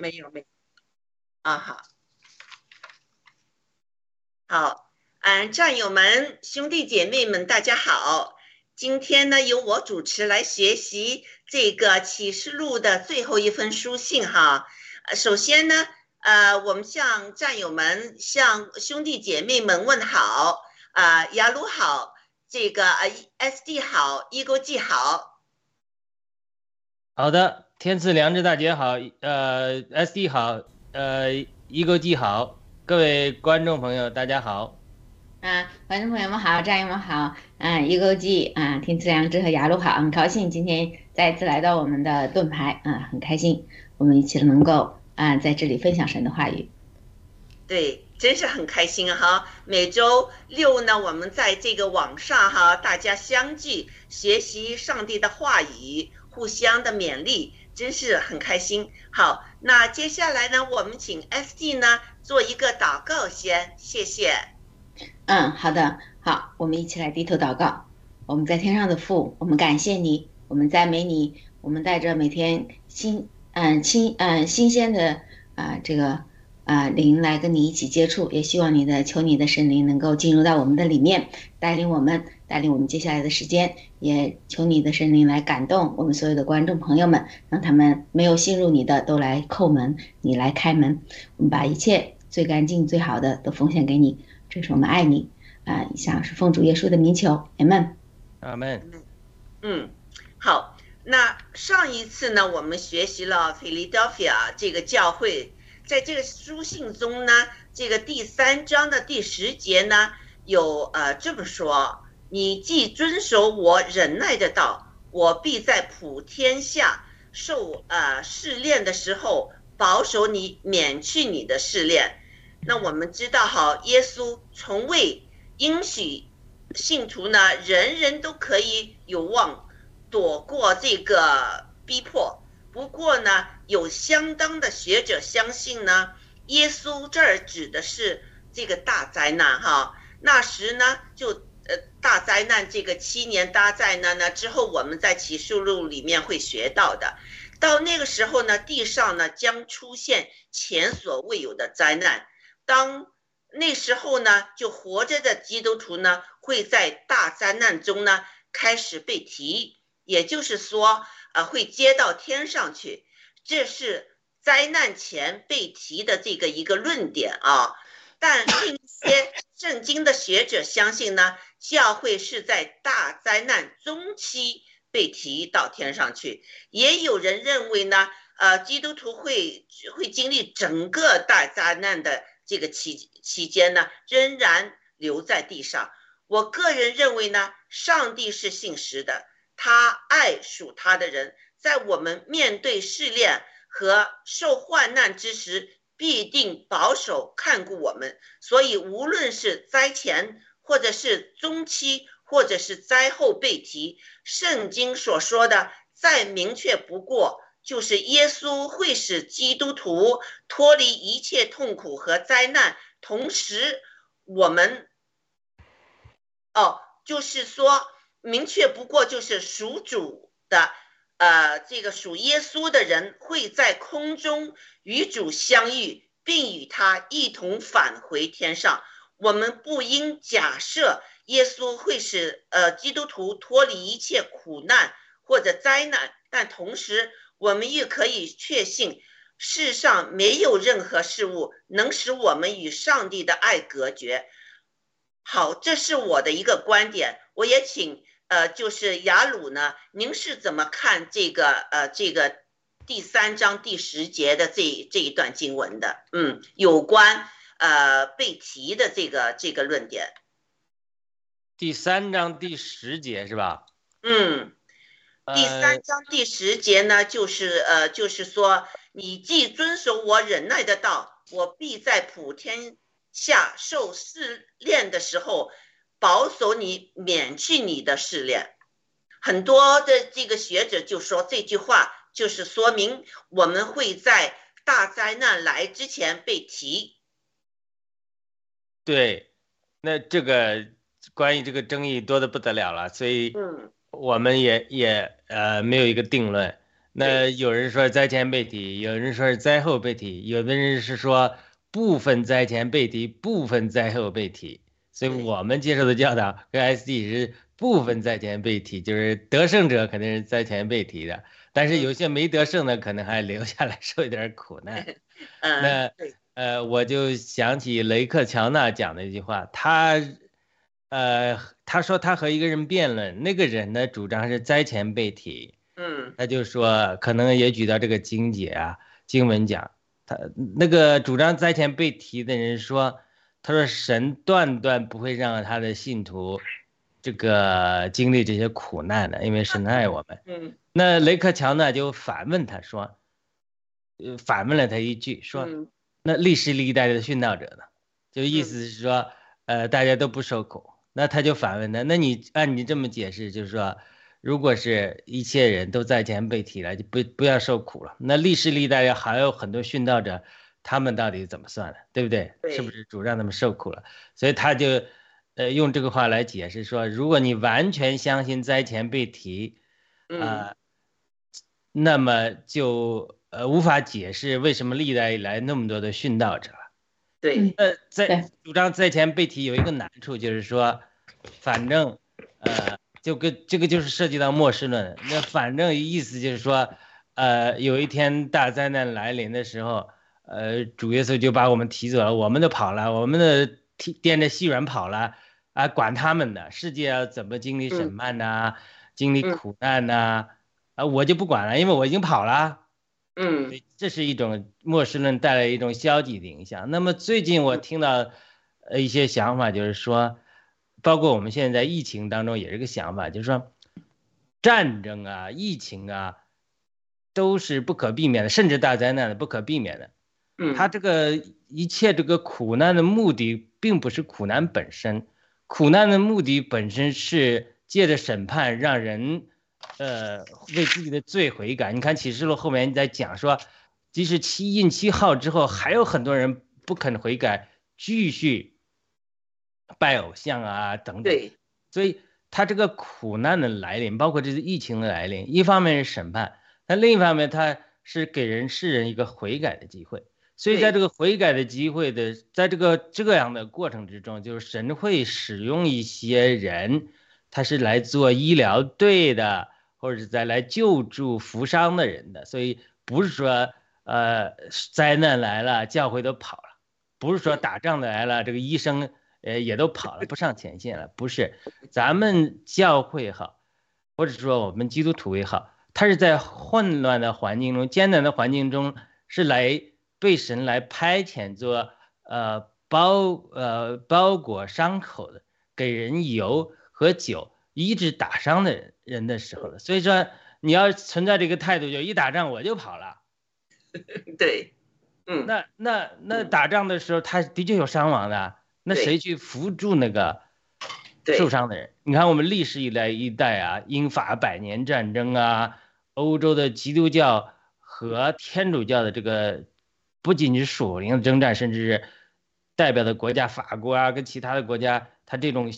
没有没，啊好，好，嗯，战友们、兄弟姐妹们，大家好。今天呢，由我主持来学习这个启示录的最后一封书信哈。首先呢，呃，我们向战友们、向兄弟姐妹们问好，啊、雅鲁好，这个呃 SD 好，一勾记好，好的，天赐良知大姐好，呃，SD 好，呃，一勾记好，各位观众朋友大家好。啊，观众朋友们好，战友们好，嗯，一勾记啊，天赐良知和雅鲁好，很高兴今天再次来到我们的盾牌啊，很开心，我们一起能够啊在这里分享神的话语。对，真是很开心哈！每周六呢，我们在这个网上哈，大家相聚学习上帝的话语，互相的勉励，真是很开心。好，那接下来呢，我们请 SD 呢做一个祷告先，谢谢。嗯，好的，好，我们一起来低头祷告。我们在天上的父，我们感谢你，我们赞美你，我们带着每天新嗯新嗯新鲜的啊、这个啊、灵来跟你一起接触，也希望你的求你的神灵能够进入到我们的里面，带领我们，带领我们接下来的时间，也求你的神灵来感动我们所有的观众朋友们，让他们没有信入你的都来叩门，你来开门，我们把一切最干净、最好的都奉献给你。这是我们爱你啊、以上是奉主耶稣的名求，amen。阿门。嗯，好。那上一次呢，我们学习了 Philadelphia 这个教会，在这个书信中呢，这个第三章的第十节呢，有呃这么说：你既遵守我忍耐的道，我必在普天下受呃试炼的时候，保守你，免去你的试炼。那我们知道哈，耶稣从未应许信徒呢，人人都可以有望躲过这个逼迫。不过呢，有相当的学者相信呢，耶稣这儿指的是这个大灾难哈。那时呢，就灾难这个七年大灾难呢之后，我们在启示录里面会学到的。到那个时候呢，地上呢将出现前所未有的灾难。当那时候呢，就活着的基督徒呢会在大灾难中呢开始被提，也就是说。呃，会接到天上去，这是灾难前被提的这个一个论点啊。但另一些圣经的学者相信呢，教会是在大灾难中期被提到天上去。也有人认为呢，呃，基督徒会会经历整个大灾难的这个期期间呢，仍然留在地上。我个人认为呢，上帝是信实的。他爱属他的人，在我们面对试炼和受患难之时，必定保守看顾我们。所以，无论是灾前，或者是中期，或者是灾后被提，圣经所说的再明确不过，就是耶稣会使基督徒脱离一切痛苦和灾难。同时，我们，哦，就是说。明确不过就是属主的，呃，这个属耶稣的人会在空中与主相遇，并与他一同返回天上。我们不应假设耶稣会使呃基督徒脱离一切苦难或者灾难，但同时我们也可以确信，世上没有任何事物能使我们与上帝的爱隔绝。好，这是我的一个观点，我也请。呃，就是雅鲁呢，您是怎么看这个呃这个第三章第十节的这这一段经文的？嗯，有关呃被提的这个这个论点。第三章第十节是吧？嗯，第三章第十节呢，就是呃就是说，你既遵守我忍耐的道，我必在普天下受试炼的时候。保守你，免去你的试炼。很多的这个学者就说这句话，就是说明我们会在大灾难来之前被提。对，那这个关于这个争议多的不得了了，所以我们也也呃没有一个定论。那有人说灾前被提，有人说是灾后被提，有的人是说部分灾前被提，部分灾后被提。所以我们接受的教导跟 SD 是部分灾前被提，就是得胜者肯定是灾前被提的，但是有些没得胜的可能还留下来受一点苦难。那呃，我就想起雷克乔纳讲的一句话，他呃他说他和一个人辩论，那个人呢主张是灾前被提，嗯，他就说可能也举到这个经解啊经文讲，他那个主张灾前被提的人说。他说：“神断断不会让他的信徒这个经历这些苦难的，因为神爱我们。”嗯。那雷克乔呢就反问他说：“呃，反问了他一句，说，那历史历代的殉道者呢？就意思是说，呃，大家都不受苦。那他就反问他：那你按你这么解释，就是说，如果是一切人都在前被提了，就不不要受苦了。那历史历代还有很多殉道者。”他们到底怎么算的，对不对？是不是主让他们受苦了？所以他就，呃，用这个话来解释说，如果你完全相信灾前被提，啊，那么就呃无法解释为什么历代以来那么多的殉道者。对，呃，在主张在前被提有一个难处，就是说，反正，呃，就跟这个就是涉及到末世论。那反正意思就是说，呃，有一天大灾难来临的时候。呃，主耶稣就把我们提走了，我们都跑了，我们的提掂着细软跑了，啊，管他们的世界要怎么经历审判呐，经历苦难呐，啊，我就不管了，因为我已经跑了。嗯，这是一种末世论带来一种消极的影响。那么最近我听到呃一些想法，就是说，包括我们现在在疫情当中也是个想法，就是说，战争啊、疫情啊，都是不可避免的，甚至大灾难的不可避免的。嗯，他这个一切这个苦难的目的，并不是苦难本身，苦难的目的本身是借着审判让人，呃，为自己的罪悔改。你看启示录后面在讲说，即使七印七号之后，还有很多人不肯悔改，继续拜偶像啊等等。对，所以他这个苦难的来临，包括这次疫情的来临，一方面是审判，但另一方面他是给人世人一个悔改的机会。所以在这个悔改的机会的，在这个这样的过程之中，就是神会使用一些人，他是来做医疗队的，或者是在来救助扶伤的人的。所以不是说，呃，灾难来了，教会都跑了；不是说打仗的来了，这个医生呃也都跑了，不上前线了。不是，咱们教会也好，或者说我们基督徒也好，他是在混乱的环境中、艰难的环境中是来。被神来派遣做呃包呃包裹伤口的，给人油和酒医治打伤的人人的时候了，所以说你要存在这个态度，就一打仗我就跑了。对，嗯，那那那打仗的时候，他的确有伤亡的，那谁去扶助那个受伤的人？你看我们历史以来一代啊，英法百年战争啊，欧洲的基督教和天主教的这个。不仅仅是属灵的征战，甚至是代表的国家法国啊，跟其他的国家，他这种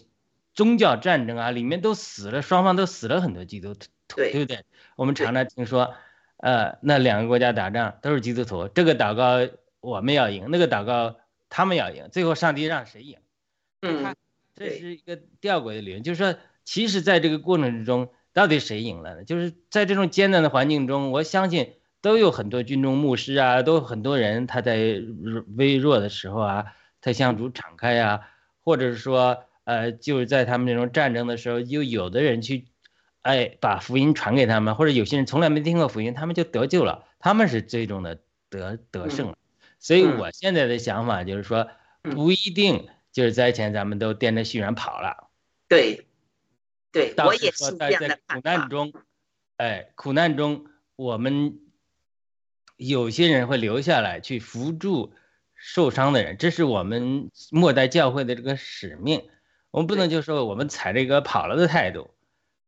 宗教战争啊，里面都死了，双方都死了很多基督徒，对不对？我们常常听说，呃，那两个国家打仗都是基督徒，这个祷告我们要赢，那个祷告他们要赢，最后上帝让谁赢？嗯，这是一个吊诡的理论，就是说，其实在这个过程之中，到底谁赢了呢？就是在这种艰难的环境中，我相信。都有很多军中牧师啊，都有很多人，他在微弱的时候啊，他向主敞开啊，或者是说，呃，就是在他们那种战争的时候，就有的人去，哎，把福音传给他们，或者有些人从来没听过福音，他们就得救了，他们是最终的得得胜了。所以我现在的想法就是说，不一定就是灾前咱们都掂着虚然跑了。对，对，我也是在在苦难中，哎，苦难中我们。有些人会留下来去扶助受伤的人，这是我们末代教会的这个使命。我们不能就说我们踩这个跑了的态度。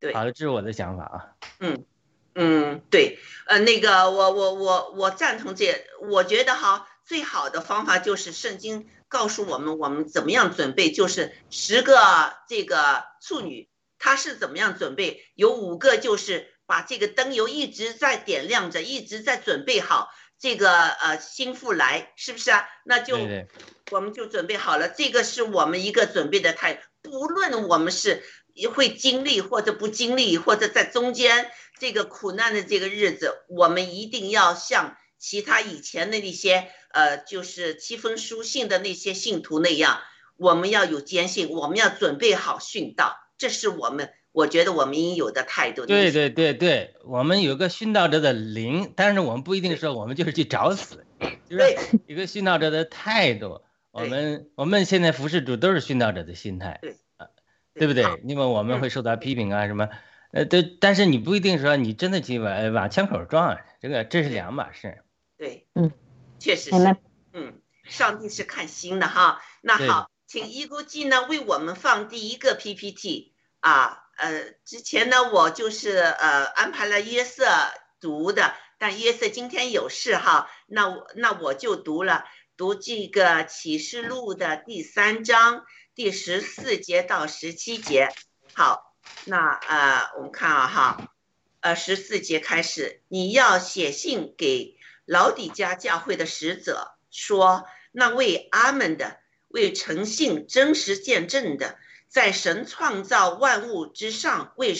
对，好了，这是我的想法啊。嗯嗯，对，呃，那个我我我我赞同这，我觉得哈，最好的方法就是圣经告诉我们我们怎么样准备，就是十个这个处女，她是怎么样准备，有五个就是。把这个灯油一直在点亮着，一直在准备好这个呃心腹来，是不是啊？那就我们就准备好了。这个是我们一个准备的态，不论我们是会经历或者不经历，或者在中间这个苦难的这个日子，我们一定要像其他以前的那些呃，就是七封书信的那些信徒那样，我们要有坚信，我们要准备好殉道，这是我们。我觉得我们应有的态度。对对对对，我们有个殉道者的灵，但是我们不一定说我们就是去找死，就是一个殉道者的态度。我们我们现在服侍主都是殉道者的心态，对对不对？因为我们会受到批评啊什么，呃，对，但是你不一定说你真的去往往枪口撞，这个这是两码事。对，嗯，确实是，嗯，上帝是看心的哈。那好，请一估计呢为我们放第一个 PPT 啊。呃，之前呢，我就是呃安排了约瑟读的，但约瑟今天有事哈，那我那我就读了读这个启示录的第三章第十四节到十七节。好，那呃我们看啊哈，呃十四节开始，你要写信给老底家教会的使者说，那为阿门的，为诚信真实见证的。在神创造万物之上为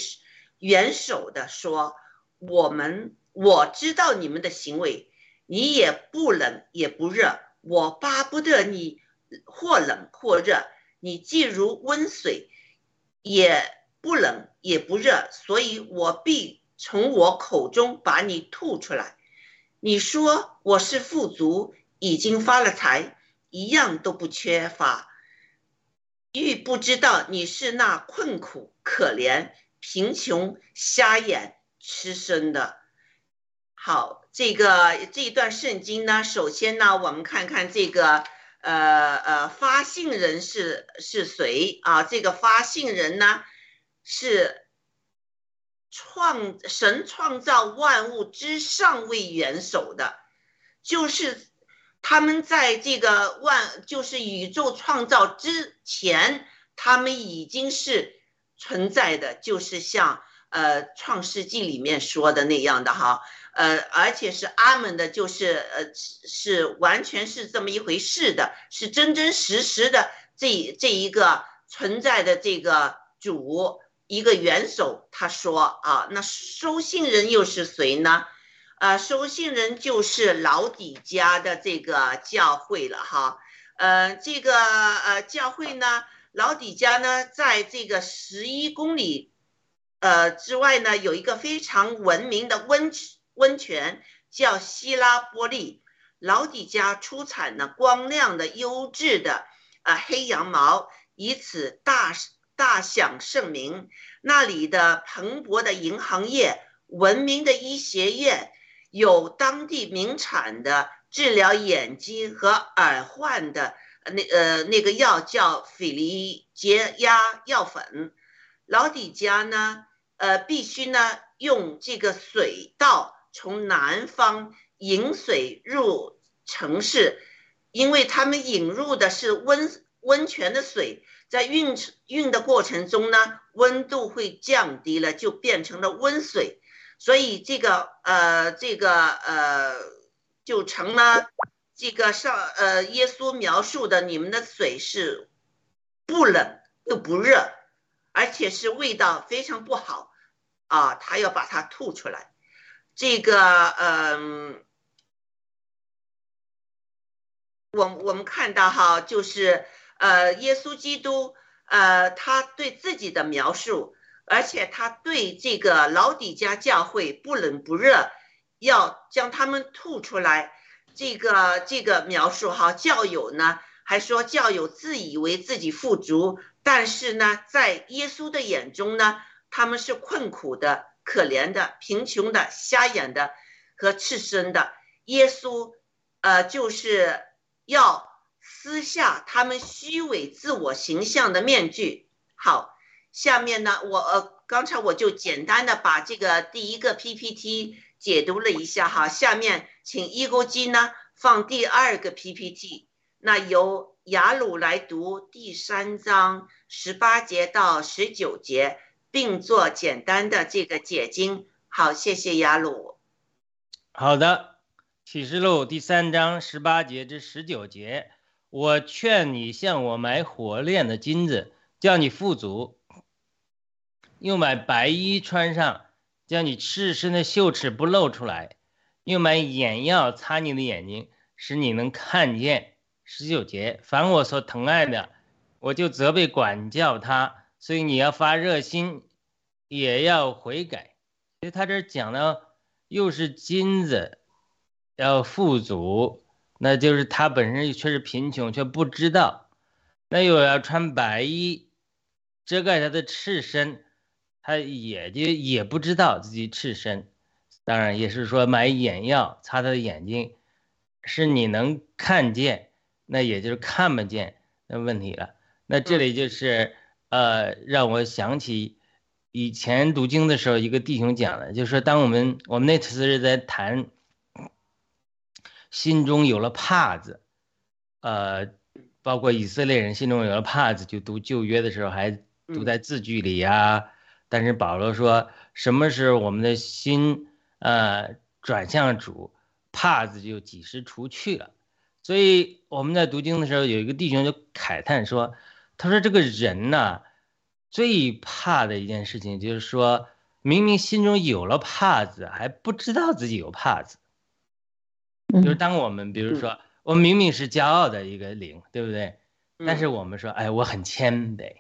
元首的说：“我们我知道你们的行为，你也不冷也不热。我巴不得你或冷或热，你既如温水，也不冷也不热。所以我必从我口中把你吐出来。你说我是富足，已经发了财，一样都不缺乏。”欲不知道你是那困苦、可怜、贫穷、瞎眼、吃生的。好，这个这一段圣经呢，首先呢，我们看看这个呃呃，发信人是是谁啊？这个发信人呢，是创神创造万物之上位元首的，就是他们在这个万就是宇宙创造之前，他们已经是存在的，就是像呃创世纪里面说的那样的哈。呃，而且是阿门的，就是呃，是完全是这么一回事的，是真真实实的这这一个存在的这个主一个元首。他说啊，那收信人又是谁呢？呃，收信人就是老底家的这个教会了哈。呃，这个呃教会呢，老底家呢，在这个十一公里呃之外呢，有一个非常文明的温泉。温泉叫希拉波利，老底家出产呢光亮的优质的啊黑羊毛，以此大大享盛名。那里的蓬勃的银行业，文明的医学院，有当地名产的治疗眼睛和耳患的那呃那个药叫斐利杰压药粉。老底家呢呃必须呢用这个水稻。从南方引水入城市，因为他们引入的是温温泉的水，在运运的过程中呢，温度会降低了，就变成了温水，所以这个呃这个呃就成了这个上呃耶稣描述的你们的水是不冷又不热，而且是味道非常不好啊，他要把它吐出来。这个，嗯，我我们看到哈，就是呃，耶稣基督，呃，他对自己的描述，而且他对这个老底家教会不冷不热，要将他们吐出来，这个这个描述哈，教友呢还说教友自以为自己富足，但是呢，在耶稣的眼中呢，他们是困苦的。可怜的、贫穷的、瞎眼的和赤身的，耶稣，呃，就是要撕下他们虚伪自我形象的面具。好，下面呢，我呃，刚才我就简单的把这个第一个 PPT 解读了一下哈。下面请一钩机呢放第二个 PPT，那由雅鲁来读第三章十八节到十九节。并做简单的这个解经。好，谢谢雅鲁。好的，启示录第三章十八节至十九节，我劝你向我买火炼的金子，叫你富足；又买白衣穿上，叫你赤身的袖齿不露出来；又买眼药擦你的眼睛，使你能看见。十九节，凡我所疼爱的，我就责备管教他。所以你要发热心，也要悔改。所以他这讲的又是金子，要富足，那就是他本身却是贫穷，却不知道。那又要穿白衣，遮盖他的赤身，他也就也不知道自己赤身。当然也是说买眼药擦他的眼睛，是你能看见，那也就是看不见的问题了。那这里就是。呃，让我想起以前读经的时候，一个弟兄讲的，就是说，当我们我们那次是在谈心中有了帕子，呃，包括以色列人心中有了帕子，就读旧约的时候还读在字句里呀。但是保罗说，什么时候我们的心呃转向主，帕子就几时除去了。所以我们在读经的时候，有一个弟兄就慨叹说。他说：“这个人呢，最怕的一件事情就是说，明明心中有了怕子，还不知道自己有怕子。就是当我们比如说，我明明是骄傲的一个灵，对不对？但是我们说，哎，我很谦卑。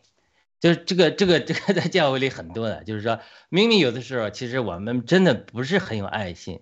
就是这个这个这个在教会里很多的，就是说明明有的时候，其实我们真的不是很有爱心，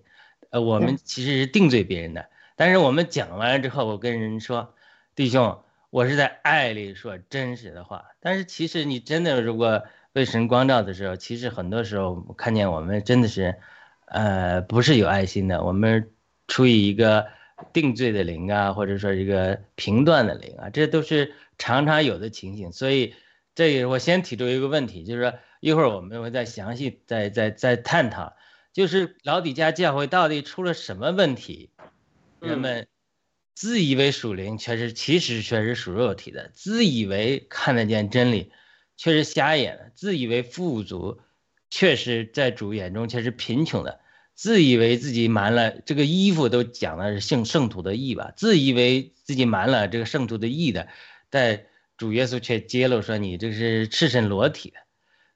呃，我们其实是定罪别人的。但是我们讲完了之后，我跟人说，弟兄。”我是在爱里说真实的话，但是其实你真的如果被神光照的时候，其实很多时候看见我们真的是，呃，不是有爱心的，我们出于一个定罪的灵啊，或者说一个评断的灵啊，这都是常常有的情形。所以，这也我先提出一个问题，就是说一会儿我们会再详细再再再探讨，就是老底家教会到底出了什么问题？人们自以为属灵，却是其实却是属肉体的；自以为看得见真理，却是瞎眼的；自以为富足，却是在主眼中却是贫穷的。自以为自己瞒了这个衣服，都讲的是圣圣徒的义吧？自以为自己瞒了这个圣徒的义的，但主耶稣却揭露说你这是赤身裸体的。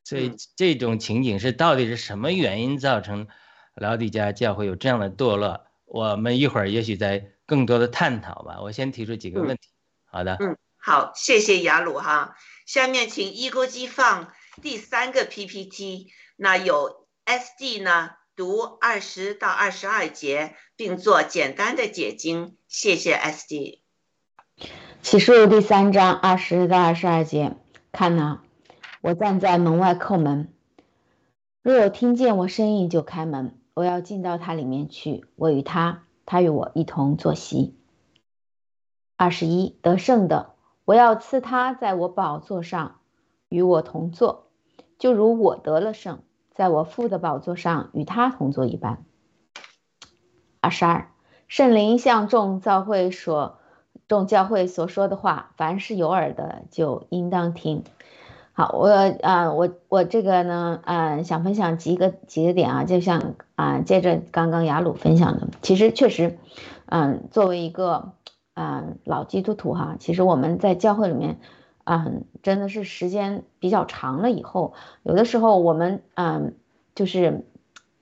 所以这种情景是到底是什么原因造成老底家教会有这样的堕落？我们一会儿也许再更多的探讨吧。我先提出几个问题。好的，嗯，好，谢谢雅鲁哈。下面请一锅鸡放第三个 PPT，那有 SD 呢？读二十到二十二节，并做简单的解经。谢谢 S D。启示录第三章二十到二十二节，看呐，我站在门外叩门，若有听见我声音就开门，我要进到他里面去，我与他，他与我一同坐席。二十一得胜的，我要赐他在我宝座上与我同坐，就如我得了胜。在我父的宝座上与他同坐一般。二十二，圣灵向众教会所，众教会所说的话，凡是有耳的就应当听。好，我啊，我我这个呢，嗯，想分享几个几个点啊，就像啊，接着刚刚雅鲁分享的，其实确实，嗯，作为一个嗯老基督徒哈，其实我们在教会里面。嗯，真的是时间比较长了以后，有的时候我们嗯，就是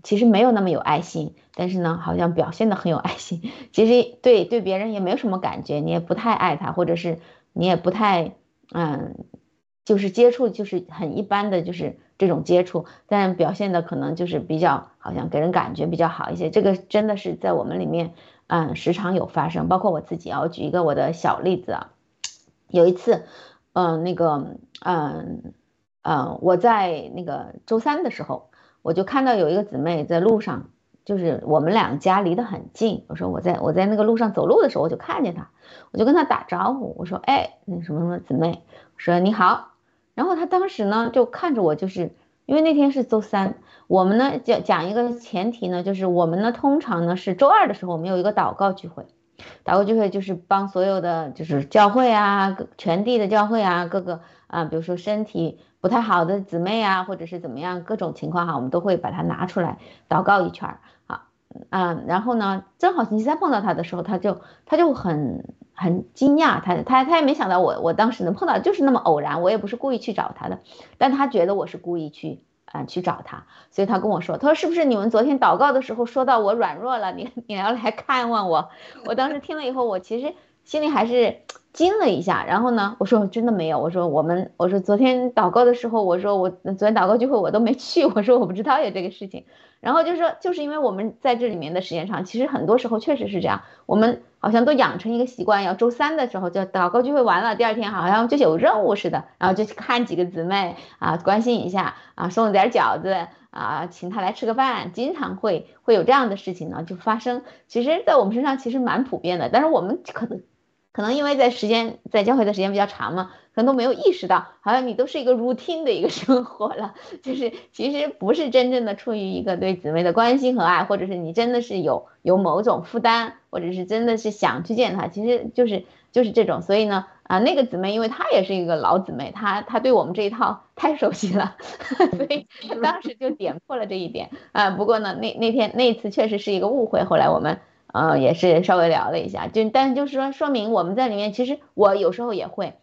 其实没有那么有爱心，但是呢，好像表现的很有爱心。其实对对别人也没有什么感觉，你也不太爱他，或者是你也不太嗯，就是接触就是很一般的就是这种接触，但表现的可能就是比较好像给人感觉比较好一些。这个真的是在我们里面嗯时常有发生，包括我自己啊。我举一个我的小例子啊，有一次。嗯，那个，嗯，嗯，我在那个周三的时候，我就看到有一个姊妹在路上，就是我们两家离得很近。我说我在我在那个路上走路的时候，我就看见她，我就跟她打招呼，我说，哎，那什么什么姊妹，我说你好。然后他当时呢就看着我，就是因为那天是周三，我们呢讲讲一个前提呢，就是我们呢通常呢是周二的时候，我们有一个祷告聚会。祷告聚会就是帮所有的就是教会啊，全地的教会啊，各个啊，比如说身体不太好的姊妹啊，或者是怎么样，各种情况哈，我们都会把它拿出来祷告一圈儿啊，嗯，然后呢，正好星期三碰到他的时候，他就他就很很惊讶，他他他也没想到我我当时能碰到，就是那么偶然，我也不是故意去找他的，但他觉得我是故意去。啊，去找他，所以他跟我说，他说是不是你们昨天祷告的时候说到我软弱了，你你要来看望我？我当时听了以后，我其实心里还是惊了一下。然后呢，我说真的没有，我说我们，我说昨天祷告的时候，我说我昨天祷告聚会我都没去，我说我不知道有这个事情。然后就是说，就是因为我们在这里面的时间长，其实很多时候确实是这样，我们好像都养成一个习惯，要周三的时候就祷告聚会完了，第二天好像就有任务似的，然后就去看几个姊妹啊，关心一下啊，送点饺子啊，请他来吃个饭，经常会会有这样的事情呢，就发生。其实，在我们身上其实蛮普遍的，但是我们可能。可能因为在时间在教会的时间比较长嘛，可能都没有意识到，好像你都是一个 routine 的一个 生活了，就是其实不是真正的出于一个对姊妹的关心和爱，或者是你真的是有有某种负担，或者是真的是想去见他，其实就是就是这种。所以呢，啊，那个姊妹，因为她也是一个老姊妹，她她对我们这一套太熟悉了，所以当时就点破了这一点啊。不过呢，那那天那次确实是一个误会，后来我们。呃，也是稍微聊了一下，就但就是说，说明我们在里面，其实我有时候也会，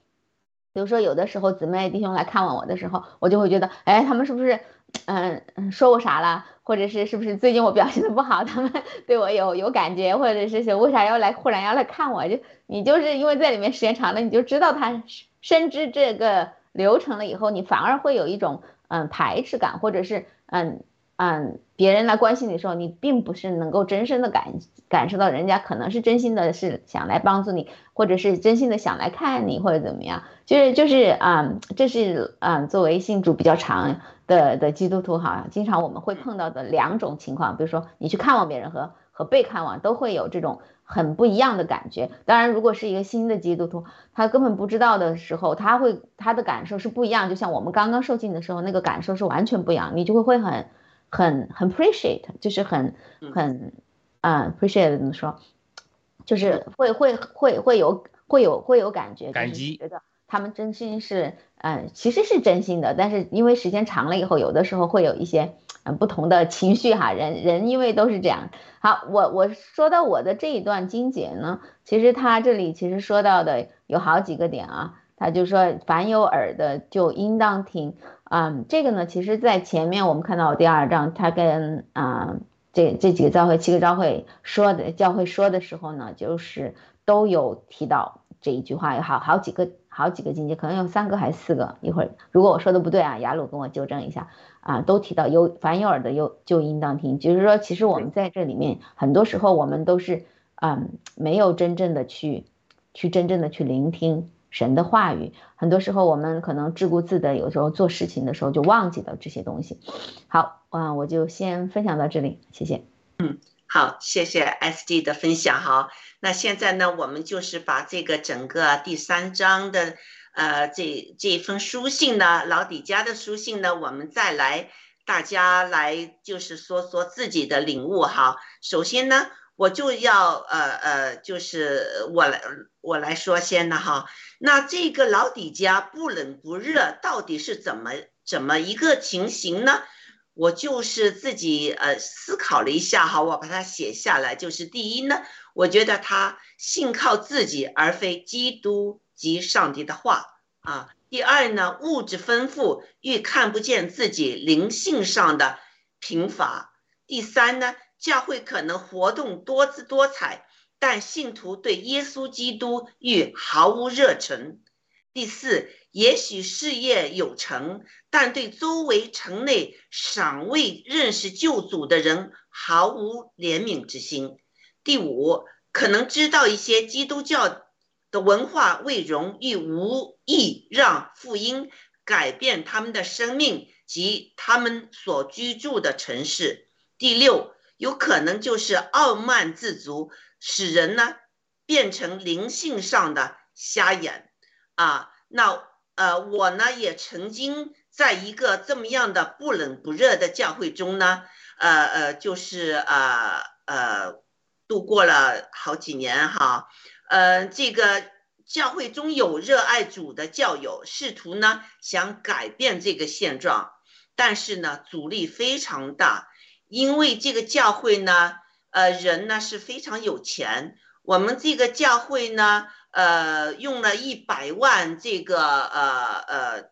比如说有的时候姊妹弟兄来看望我的时候，我就会觉得，哎，他们是不是，嗯嗯，说我啥了，或者是是不是最近我表现的不好，他们对我有有感觉，或者是为啥要来忽然要来看我？就你就是因为在里面时间长了，你就知道他深知这个流程了以后，你反而会有一种嗯排斥感，或者是嗯。嗯，别人来关心你的时候，你并不是能够真身的感感受到人家可能是真心的，是想来帮助你，或者是真心的想来看你，或者怎么样，就是就是啊，这是啊，作为信主比较长的的基督徒哈，经常我们会碰到的两种情况，比如说你去看望别人和和被看望都会有这种很不一样的感觉。当然，如果是一个新的基督徒，他根本不知道的时候，他会他的感受是不一样。就像我们刚刚受浸的时候，那个感受是完全不一样，你就会会很很很 appreciate，就是很很啊 appreciate 怎么说，就是会会会会有会有会有感觉，感激，觉得他们真心是嗯其实是真心的，但是因为时间长了以后，有的时候会有一些。嗯，不同的情绪哈，人人因为都是这样。好，我我说到我的这一段经节呢，其实他这里其实说到的有好几个点啊，他就说凡有耳的就应当听。嗯，这个呢，其实在前面我们看到第二章，他跟啊这这几个教会七个教会说的教会说的时候呢，就是都有提到这一句话，有好好几个好几个境界，可能有三个还是四个。一会儿如果我说的不对啊，雅鲁跟我纠正一下。啊，都提到有凡有耳的，有就应当听。就是说，其实我们在这里面，很多时候我们都是，嗯，没有真正的去，去真正的去聆听神的话语。很多时候我们可能自顾自的，有时候做事情的时候就忘记了这些东西。好，嗯，我就先分享到这里，谢谢。嗯，好，谢谢 S D 的分享哈。那现在呢，我们就是把这个整个第三章的。呃，这这封书信呢，老底家的书信呢，我们再来，大家来就是说说自己的领悟哈。首先呢，我就要呃呃，就是我来我来说先的哈。那这个老底家不冷不热，到底是怎么怎么一个情形呢？我就是自己呃思考了一下哈，我把它写下来。就是第一呢，我觉得他信靠自己，而非基督。及上帝的话啊。第二呢，物质丰富愈看不见自己灵性上的贫乏。第三呢，教会可能活动多姿多彩，但信徒对耶稣基督愈毫无热忱。第四，也许事业有成，但对周围城内尚未认识救主的人毫无怜悯之心。第五，可能知道一些基督教。的文化未容，亦无意让福音改变他们的生命及他们所居住的城市。第六，有可能就是傲慢自足，使人呢变成灵性上的瞎眼啊。那呃，我呢也曾经在一个这么样的不冷不热的教会中呢，呃呃，就是呃呃，度过了好几年哈。呃，这个教会中有热爱主的教友，试图呢想改变这个现状，但是呢阻力非常大，因为这个教会呢，呃，人呢是非常有钱。我们这个教会呢，呃，用了一百万这个呃呃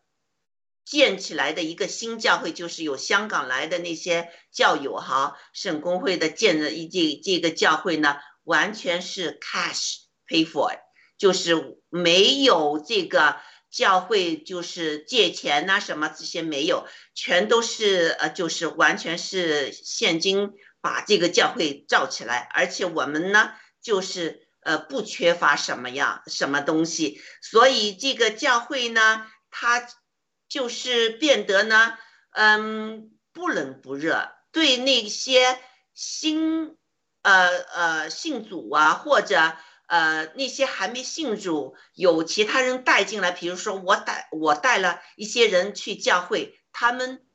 建起来的一个新教会，就是有香港来的那些教友哈，圣公会的建的这这个教会呢，完全是 cash。pay for，就是没有这个教会，就是借钱呐什么这些没有，全都是呃，就是完全是现金把这个教会造起来，而且我们呢，就是呃不缺乏什么样什么东西，所以这个教会呢，它就是变得呢，嗯，不冷不热，对那些新呃呃信主啊或者。呃，那些还没信主，有其他人带进来，比如说我带我带了一些人去教会，他们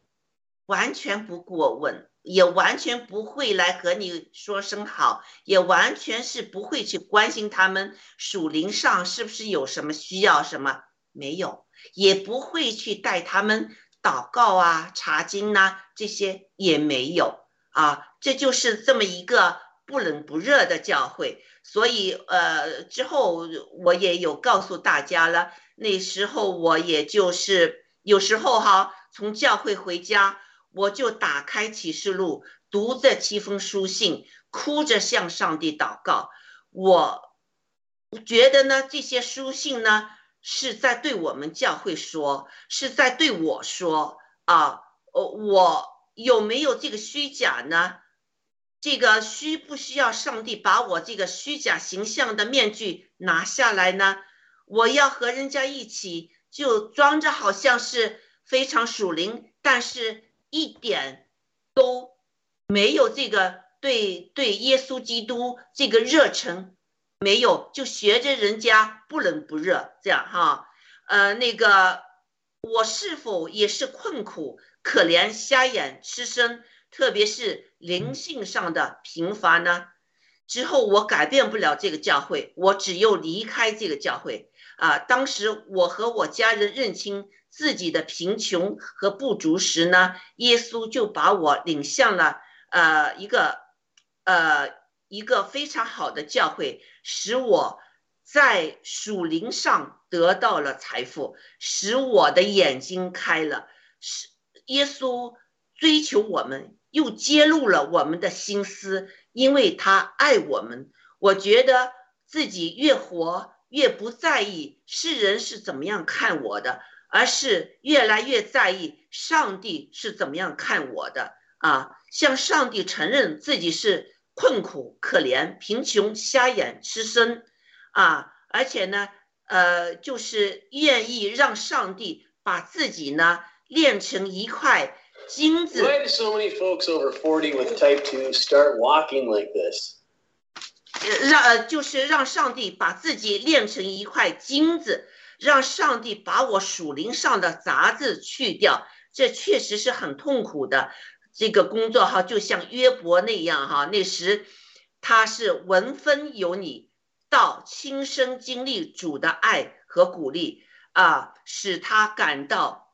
完全不过问，也完全不会来和你说声好，也完全是不会去关心他们属灵上是不是有什么需要，什么没有，也不会去带他们祷告啊、查经呐，这些也没有。啊，这就是这么一个不冷不热的教会。所以，呃，之后我也有告诉大家了。那时候我也就是有时候哈，从教会回家，我就打开启示录，读这七封书信，哭着向上帝祷告。我觉得呢，这些书信呢是在对我们教会说，是在对我说啊。呃，我有没有这个虚假呢？这个需不需要上帝把我这个虚假形象的面具拿下来呢？我要和人家一起就装着好像是非常属灵，但是一点都没有这个对对耶稣基督这个热忱没有，就学着人家不冷不热这样哈。呃，那个我是否也是困苦、可怜、瞎眼、吃身，特别是灵性上的贫乏呢？之后我改变不了这个教会，我只有离开这个教会啊。当时我和我家人认清自己的贫穷和不足时呢，耶稣就把我领向了呃一个呃一个非常好的教会，使我在属灵上得到了财富，使我的眼睛开了。使耶稣追求我们，又揭露了我们的心思。因为他爱我们，我觉得自己越活越不在意世人是怎么样看我的，而是越来越在意上帝是怎么样看我的啊！向上帝承认自己是困苦、可怜、贫穷、瞎眼、吃身啊！而且呢，呃，就是愿意让上帝把自己呢炼成一块。金子。Why do so many folks over forty with type two start walking like this？让呃，就是让上帝把自己炼成一块金子，让上帝把我属灵上的杂质去掉。这确实是很痛苦的这个工作哈，就像约伯那样哈，那时他是闻风有你，到亲身经历主的爱和鼓励啊，使他感到。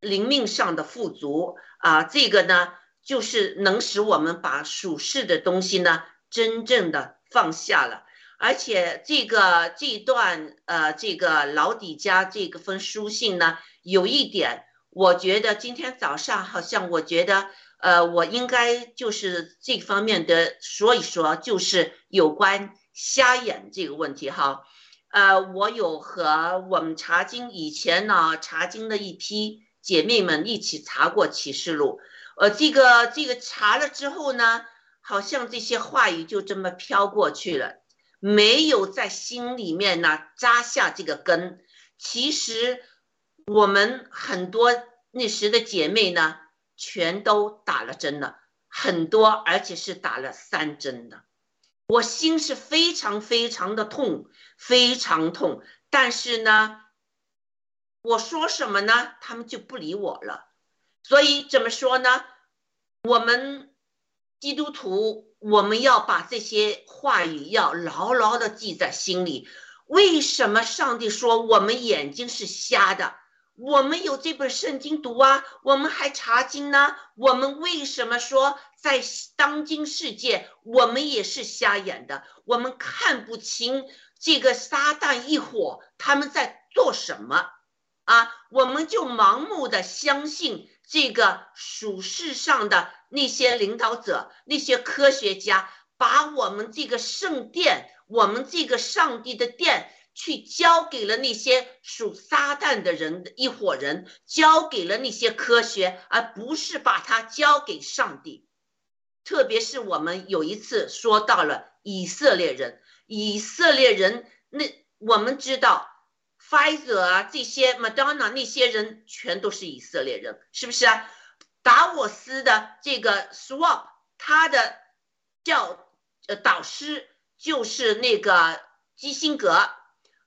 灵命上的富足啊，这个呢，就是能使我们把属世的东西呢，真正的放下了。而且这个这段呃，这个老底家这个封书信呢，有一点，我觉得今天早上好像我觉得呃，我应该就是这方面的说一说，就是有关瞎眼这个问题哈。呃，我有和我们查经以前呢查经的一批。姐妹们一起查过启示录，呃，这个这个查了之后呢，好像这些话语就这么飘过去了，没有在心里面呢扎下这个根。其实我们很多那时的姐妹呢，全都打了针了，很多而且是打了三针的。我心是非常非常的痛，非常痛，但是呢。我说什么呢？他们就不理我了。所以怎么说呢？我们基督徒，我们要把这些话语要牢牢的记在心里。为什么上帝说我们眼睛是瞎的？我们有这本圣经读啊，我们还查经呢。我们为什么说在当今世界，我们也是瞎眼的？我们看不清这个撒旦一伙他们在做什么？啊，我们就盲目的相信这个属世上的那些领导者、那些科学家，把我们这个圣殿、我们这个上帝的殿，去交给了那些属撒旦的人一伙人，交给了那些科学，而不是把它交给上帝。特别是我们有一次说到了以色列人，以色列人，那我们知道。Pfizer 啊，这些 Madonna 那些人全都是以色列人，是不是啊？达沃斯的这个 Swap，他的教呃导师就是那个基辛格，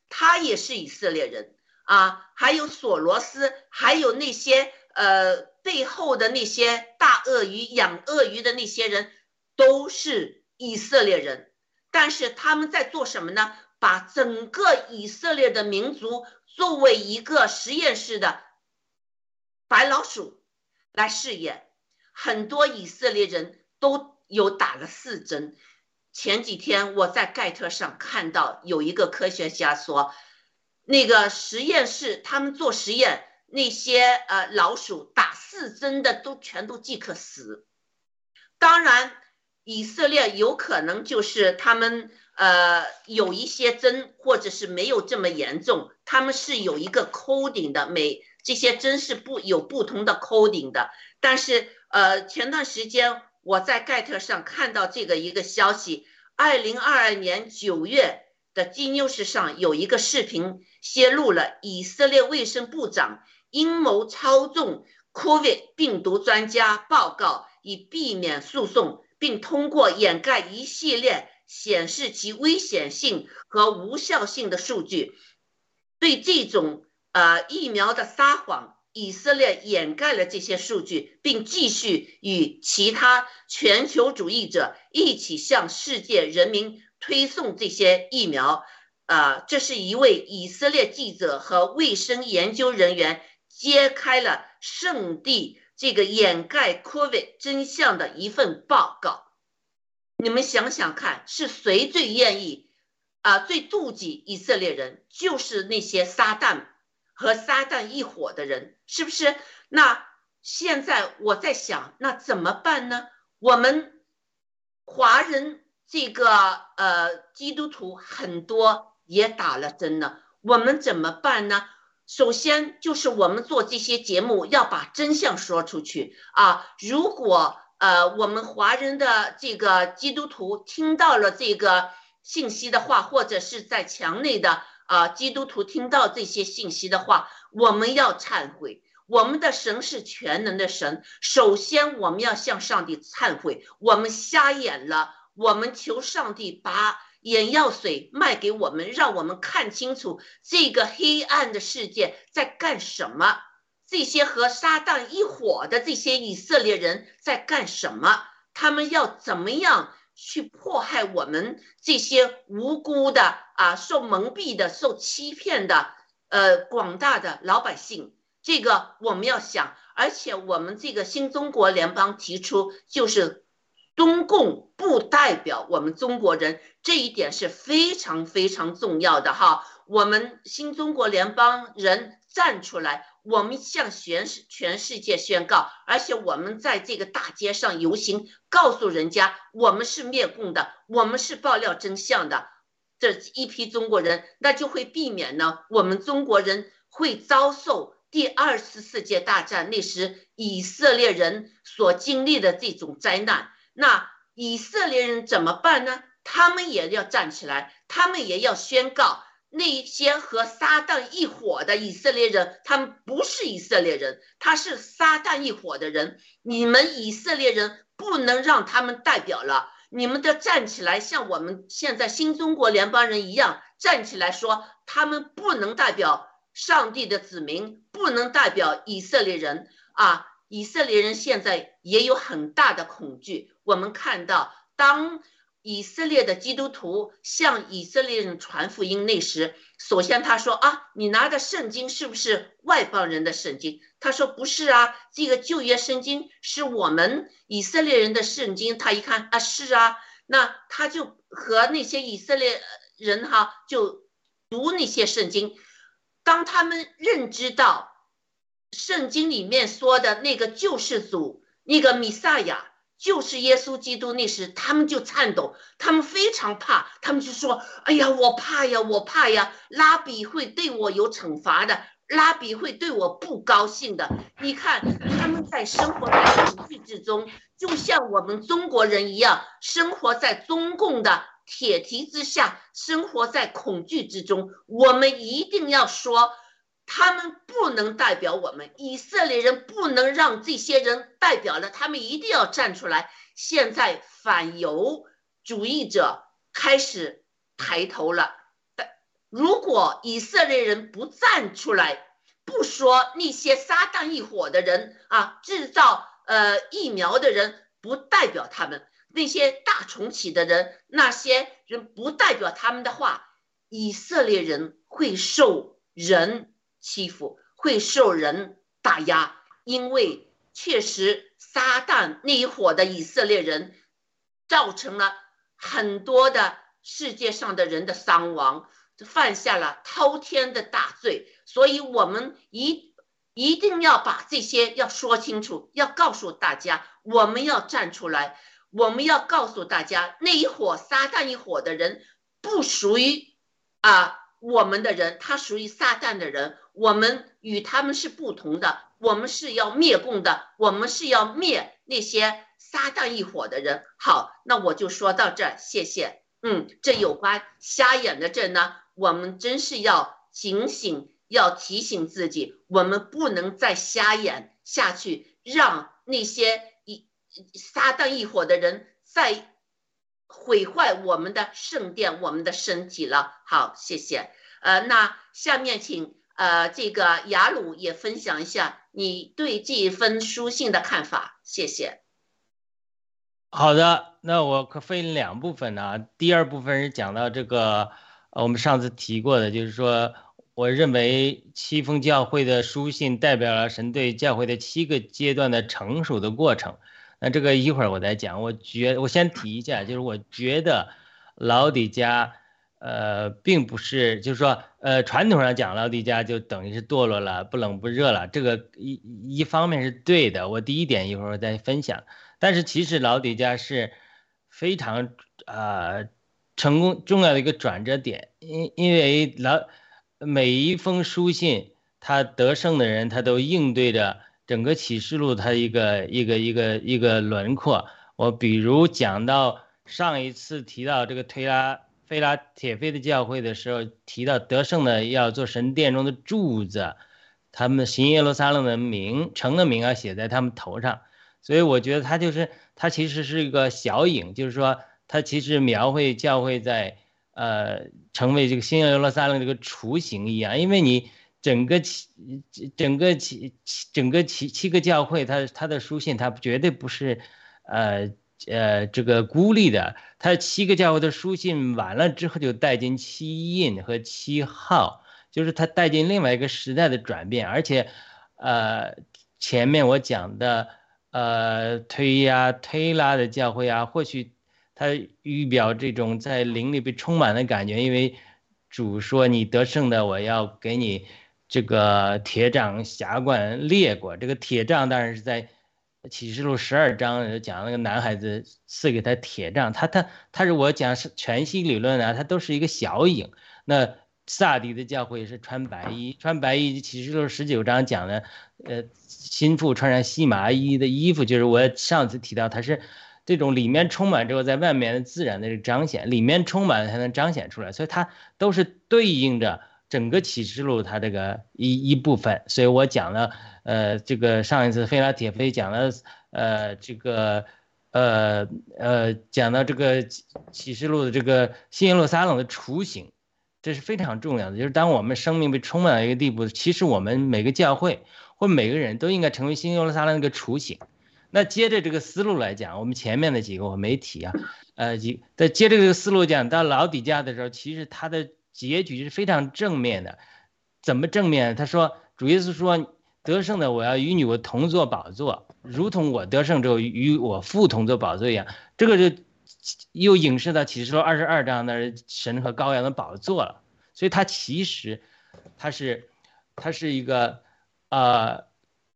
他也是以色列人啊。还有索罗斯，还有那些呃背后的那些大鳄鱼养鳄鱼的那些人，都是以色列人。但是他们在做什么呢？把整个以色列的民族作为一个实验室的白老鼠来试验，很多以色列人都有打了四针。前几天我在盖特上看到有一个科学家说，那个实验室他们做实验，那些呃老鼠打四针的都全都即刻死。当然，以色列有可能就是他们。呃，有一些针或者是没有这么严重，他们是有一个 coding 的，每这些针是不有不同的 coding 的。但是呃，前段时间我在盖特上看到这个一个消息，二零二二年九月的 G News 上有一个视频泄露了以色列卫生部长阴谋操纵 COVID 病毒专家报告，以避免诉讼。并通过掩盖一系列显示其危险性和无效性的数据，对这种呃疫苗的撒谎，以色列掩盖了这些数据，并继续与其他全球主义者一起向世界人民推送这些疫苗。啊，这是一位以色列记者和卫生研究人员揭开了圣地这个掩盖 COVID 真相的一份报告。你们想想看，是谁最愿意啊，最妒忌以色列人？就是那些撒旦和撒旦一伙的人，是不是？那现在我在想，那怎么办呢？我们华人这个呃基督徒很多。也打了针了，我们怎么办呢？首先就是我们做这些节目要把真相说出去啊！如果呃我们华人的这个基督徒听到了这个信息的话，或者是在墙内的啊基督徒听到这些信息的话，我们要忏悔。我们的神是全能的神，首先我们要向上帝忏悔，我们瞎眼了，我们求上帝把。眼药水卖给我们，让我们看清楚这个黑暗的世界在干什么。这些和撒旦一伙的这些以色列人在干什么？他们要怎么样去迫害我们这些无辜的啊，受蒙蔽的、受欺骗的呃广大的老百姓？这个我们要想，而且我们这个新中国联邦提出就是。中共不代表我们中国人，这一点是非常非常重要的哈。我们新中国联邦人站出来，我们向全世全世界宣告，而且我们在这个大街上游行，告诉人家我们是灭共的，我们是爆料真相的。这一批中国人，那就会避免呢，我们中国人会遭受第二次世界大战那时以色列人所经历的这种灾难。那以色列人怎么办呢？他们也要站起来，他们也要宣告那些和撒旦一伙的以色列人，他们不是以色列人，他是撒旦一伙的人。你们以色列人不能让他们代表了，你们得站起来，像我们现在新中国联邦人一样站起来说，他们不能代表上帝的子民，不能代表以色列人啊。以色列人现在也有很大的恐惧。我们看到，当以色列的基督徒向以色列人传福音那时，首先他说：“啊，你拿的圣经是不是外邦人的圣经？”他说：“不是啊，这个旧约圣经是我们以色列人的圣经。”他一看啊，是啊，那他就和那些以色列人哈就读那些圣经。当他们认知到。圣经里面说的那个救世主，那个弥赛亚，就是耶稣基督。那时他们就颤抖，他们非常怕，他们就说：“哎呀，我怕呀，我怕呀！拉比会对我有惩罚的，拉比会对我不高兴的。”你看，他们在生活在恐惧之中，就像我们中国人一样，生活在中共的铁蹄之下，生活在恐惧之中。我们一定要说。他们不能代表我们以色列人，不能让这些人代表了。他们一定要站出来。现在反犹主义者开始抬头了。但如果以色列人不站出来，不说那些撒旦一伙的人啊，制造呃疫苗的人不代表他们，那些大重启的人，那些人不代表他们的话，以色列人会受人。欺负会受人打压，因为确实撒旦那一伙的以色列人，造成了很多的世界上的人的伤亡，犯下了滔天的大罪，所以我们一一定要把这些要说清楚，要告诉大家，我们要站出来，我们要告诉大家，那一伙撒旦一伙的人不属于啊。我们的人，他属于撒旦的人，我们与他们是不同的，我们是要灭共的，我们是要灭那些撒旦一伙的人。好，那我就说到这儿，谢谢。嗯，这有关瞎眼的这呢，我们真是要警醒，要提醒自己，我们不能再瞎眼下去，让那些一撒旦一伙的人再毁坏我们的圣殿、我们的身体了。好，谢谢。呃，那下面请呃这个雅鲁也分享一下你对这一封书信的看法。谢谢。好的，那我可分两部分呢。第二部分是讲到这个，呃，我们上次提过的，就是说，我认为七封教会的书信代表了神对教会的七个阶段的成熟的过程。那这个一会儿我再讲。我觉，我先提一下，就是我觉得老底家，呃，并不是，就是说，呃，传统上讲老底家就等于是堕落了，不冷不热了。这个一一方面是对的。我第一点一会儿我再分享。但是其实老底家是非常啊成功重要的一个转折点，因因为老每一封书信，他得胜的人，他都应对着整个启示录它一个一个一个一个轮廓。我比如讲到上一次提到这个推拉菲拉铁菲的教会的时候，提到得胜的要做神殿中的柱子，他们新耶路撒冷的名城的名要写在他们头上。所以我觉得他就是，他其实是一个小影，就是说，他其实描绘教会在，呃，成为这个新耶路撒冷这个雏形一样。因为你整个七，整个七七，整个七七个教会，他他的书信，他绝对不是，呃呃，这个孤立的。他七个教会的书信完了之后，就带进七印和七号，就是他带进另外一个时代的转变。而且，呃，前面我讲的。呃，推呀推拉的教会啊，或许它预表这种在灵里被充满的感觉，因为主说你得胜的，我要给你这个铁杖辖管列国。这个铁杖当然是在启示录十二章讲那个男孩子赐给他铁杖，他他他是我讲是全息理论啊，他都是一个小影。那萨迪的教会是穿白衣，穿白衣启示录十九章讲的，呃。心腹穿上细麻衣的衣服，就是我上次提到，他是这种里面充满之后，在外面自然的彰显，里面充满才能彰显出来，所以它都是对应着整个启示录它这个一一部分。所以我讲了，呃，这个上一次菲拉铁菲讲了，呃，这个，呃呃，讲到这个启示录的这个新耶路撒冷的雏形，这是非常重要的。就是当我们生命被充满到一个地步，其实我们每个教会。或每个人都应该成为新耶路撒冷那个雏形。那接着这个思路来讲，我们前面的几个我没提啊，呃，在接着这个思路讲到老底家的时候，其实它的结局是非常正面的。怎么正面？他说主耶稣说得胜的我要与你我同坐宝座，如同我得胜之后与我父同坐宝座一样。这个就又影射到启示录二十二章那神和羔羊的宝座了。所以他其实他是他是一个。呃，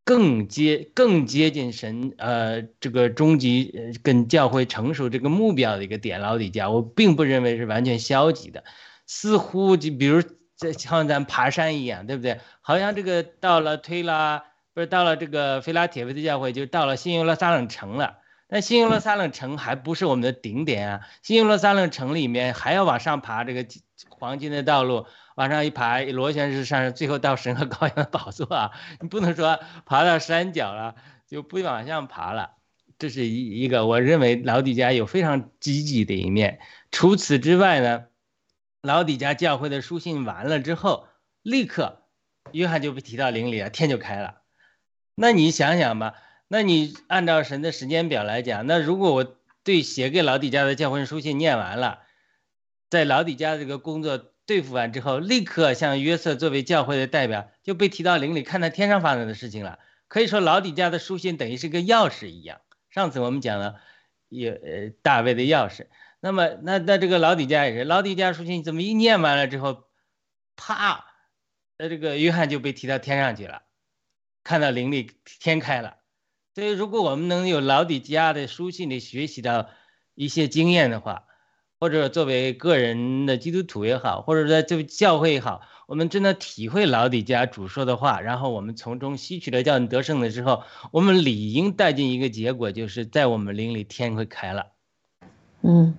更接更接近神，呃，这个终极跟教会成熟这个目标的一个点，老底家，我并不认为是完全消极的，似乎就比如这像咱爬山一样，对不对？好像这个到了推拉，不是到了这个菲拉铁菲的教会，就到了新耶路撒冷城了。但新耶路撒冷城还不是我们的顶点啊，新耶路撒冷城里面还要往上爬，这个黄金的道路。往上一爬，螺旋式上升，最后到神和羔羊的宝座啊！你不能说爬到山脚了就不往上爬了，这是一一个我认为老底家有非常积极的一面。除此之外呢，老底家教会的书信完了之后，立刻约翰就被提到灵里了，天就开了。那你想想吧，那你按照神的时间表来讲，那如果我对写给老底家的教会书信念完了，在老底家这个工作。对付完之后，立刻像约瑟作为教会的代表就被提到灵里看到天上发生的事情了。可以说老底家的书信等于是个钥匙一样。上次我们讲了，有呃大卫的钥匙。那么那那这个老底家也是，老底家书信怎么一念完了之后，啪，呃这个约翰就被提到天上去了，看到灵里天开了。所以如果我们能有老底家的书信里学习到一些经验的话，或者作为个人的基督徒也好，或者在这个教会也好，我们真的体会老底家主说的话，然后我们从中吸取了教你得胜的时候，我们理应带进一个结果，就是在我们灵里天会开了。嗯，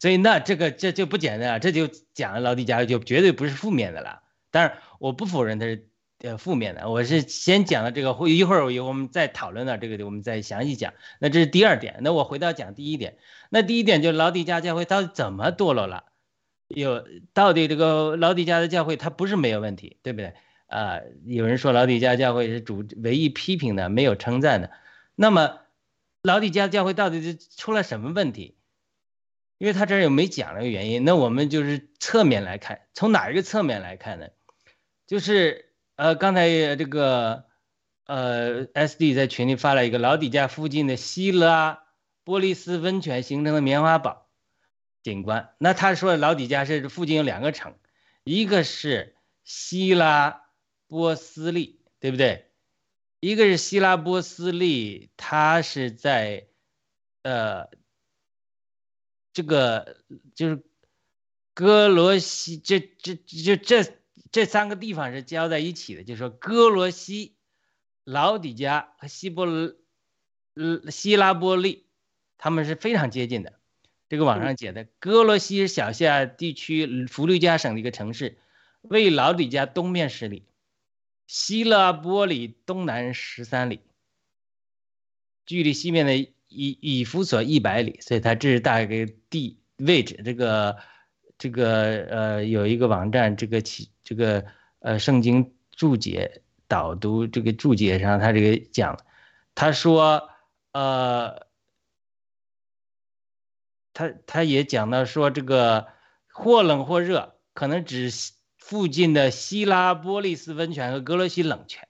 所以那这个这就不简单了，这就讲老底家就绝对不是负面的了。当然，我不否认它是呃负面的。我是先讲了这个，一会儿我我们再讨论到这个，我们再详细讲。那这是第二点。那我回到讲第一点。那第一点就是老底家教会到底怎么堕落了？有到底这个老底家的教会它不是没有问题，对不对？啊，有人说老底家教会是主唯一批评的，没有称赞的。那么老底家教会到底是出了什么问题？因为他这儿有没讲那个原因，那我们就是侧面来看，从哪一个侧面来看呢？就是呃，刚才这个呃，SD 在群里发了一个老底家附近的希拉波利斯温泉形成的棉花堡景观。那他说老底家是附近有两个城，一个是希拉波斯利，对不对？一个是希拉波斯利，它是在呃。这个就是哥罗西，这这就这这三个地方是交在一起的。就是说，哥罗西、老底加和西波呃希拉波利，他们是非常接近的。这个网上写的，哥罗西是小西亚地区弗吕加省的一个城市，为老底加东面十里，希拉波里东南十三里，距离西面的。以以弗所一百里，所以它这是大概地位置。这个这个呃，有一个网站，这个起这个呃圣经注解导读这个注解上，他这个讲，他说呃，他他也讲到说这个或冷或热，可能指附近的希拉波利斯温泉和格罗西冷泉。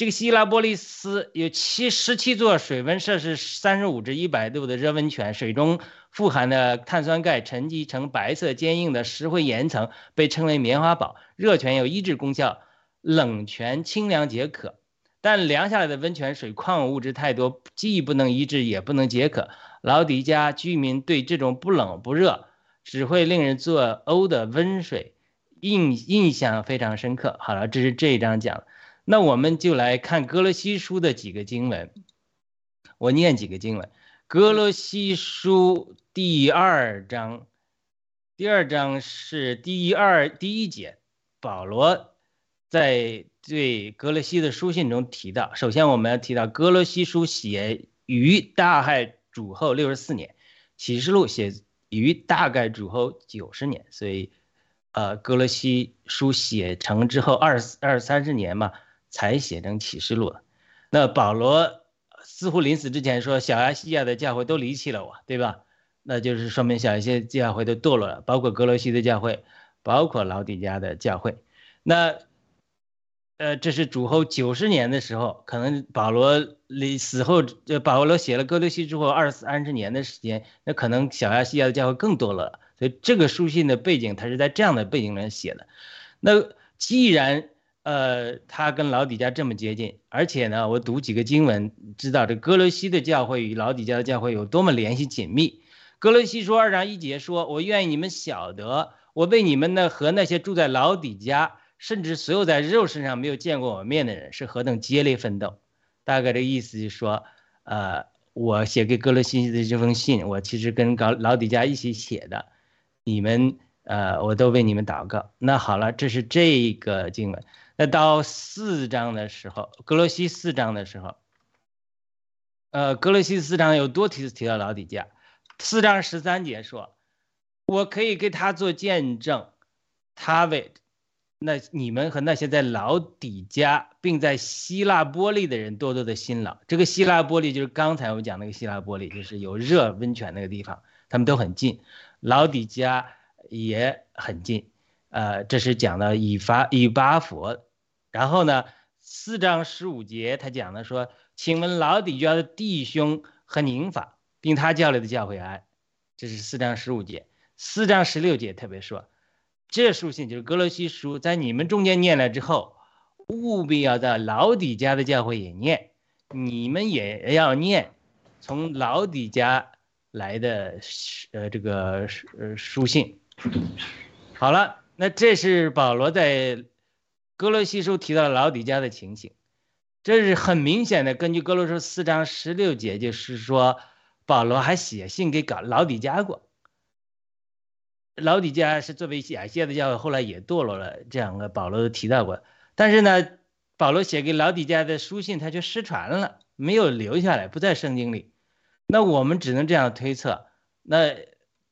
这个希拉波利斯有七十七座水温摄氏三十五至一百度的热温泉，水中富含的碳酸钙沉积成白色坚硬的石灰岩层，被称为棉花堡。热泉有抑制功效，冷泉清凉解渴，但凉下来的温泉水矿物质太多，既不能抑制也不能解渴。老迪家居民对这种不冷不热，只会令人作呕的温水印印象非常深刻。好了，这是这一章讲。那我们就来看哥罗西书的几个经文，我念几个经文。哥罗西书第二章，第二章是第二第一节，保罗在对哥罗西的书信中提到。首先，我们要提到哥罗西书写于大概主后六十四年，启示录写于大概主后九十年，所以，呃，哥罗西书写成之后二二三十年嘛。才写成启示录那保罗似乎临死之前说：“小亚细亚的教会都离弃了我，对吧？”那就是说明小亚细亚教会都堕落了，包括格罗西的教会，包括老底家的教会。那，呃，这是主后九十年的时候，可能保罗离死后，就保罗写了格罗西之后二三十年的时间，那可能小亚细亚的教会更多了。所以这个书信的背景，他是在这样的背景里写的。那既然呃，他跟老底家这么接近，而且呢，我读几个经文，知道这哥罗西的教会与老底家的教会有多么联系紧密。哥罗西说二章一节说：“我愿意你们晓得，我为你们呢和那些住在老底家，甚至所有在肉身上没有见过我面的人，是何等接力奋斗。”大概这意思就是说，呃，我写给哥罗西的这封信，我其实跟搞老底家一起写的，你们呃，我都为你们祷告。那好了，这是这个经文。那到四章的时候，格罗西四章的时候，呃，格罗西四章有多提提到老底家，四章十三节说，我可以给他做见证，他为那你们和那些在老底家并在希腊玻璃的人多多的辛劳。这个希腊玻璃就是刚才我们讲那个希腊玻璃，就是有热温泉那个地方，他们都很近，老底家也很近。呃，这是讲到以法以巴佛。然后呢，四章十五节他讲的说，请问老底家的弟兄和宁法，并他教来的教会安，这是四章十五节。四章十六节特别说，这书信就是格罗西书，在你们中间念了之后，务必要在老底家的教会也念，你们也要念，从老底家来的呃这个呃书信。好了，那这是保罗在。哥罗西书提到了老底家的情形，这是很明显的。根据哥罗书四章十六节，就是说保罗还写信给搞老底家过。老底家是作为亚细亚的教会，后来也堕落了，这两个保罗都提到过。但是呢，保罗写给老底家的书信，他却失传了，没有留下来，不在圣经里。那我们只能这样推测：那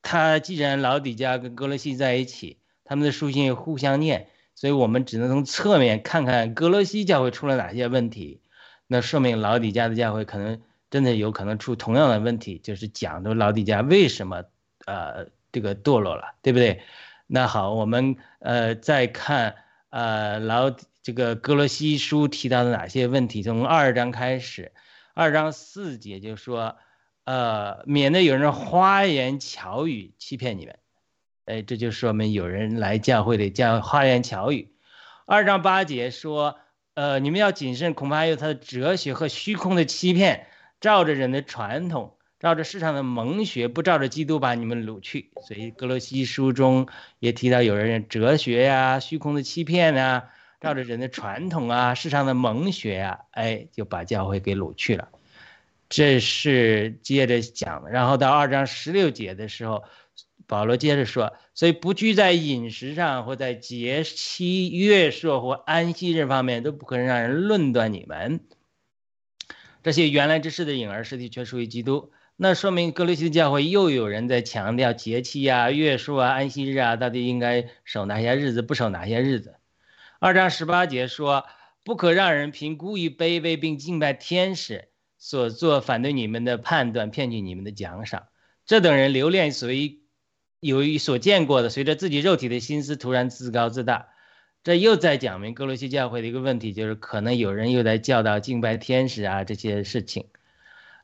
他既然老底家跟哥罗西在一起，他们的书信互相念，所以我们只能从侧面看看格罗西教会出了哪些问题。那说明老底家的教会可能真的有可能出同样的问题，就是讲的老底家为什么呃这个堕落了，对不对？那好，我们呃再看呃老这个格罗西书提到的哪些问题？从二章开始，二章四节就说，呃，免得有人花言巧语欺骗你们，哎，这就说明有人来教会的叫花言巧语。二章八节说。呃，你们要谨慎，恐怕还有他的哲学和虚空的欺骗，照着人的传统，照着世上的蒙学，不照着基督把你们掳去。所以格罗西书中也提到有人哲学呀、虚空的欺骗啊，照着人的传统啊、世上的蒙学呀，哎，就把教会给掳去了。这是接着讲，然后到二章十六节的时候。保罗接着说：“所以不拘在饮食上，或在节期、月朔或安息日方面，都不可能让人论断你们。这些原来之事的影儿，实际却属于基督。那说明格罗西教会又有人在强调节气啊、月数啊、安息日啊，到底应该守哪些日子，不守哪些日子。”二章十八节说：“不可让人凭故意卑微并敬拜天使所做反对你们的判断，骗取你们的奖赏。这等人留恋所谓。”有一所见过的，随着自己肉体的心思，突然自高自大，这又在讲明哥罗西教会的一个问题，就是可能有人又在教导敬拜天使啊这些事情。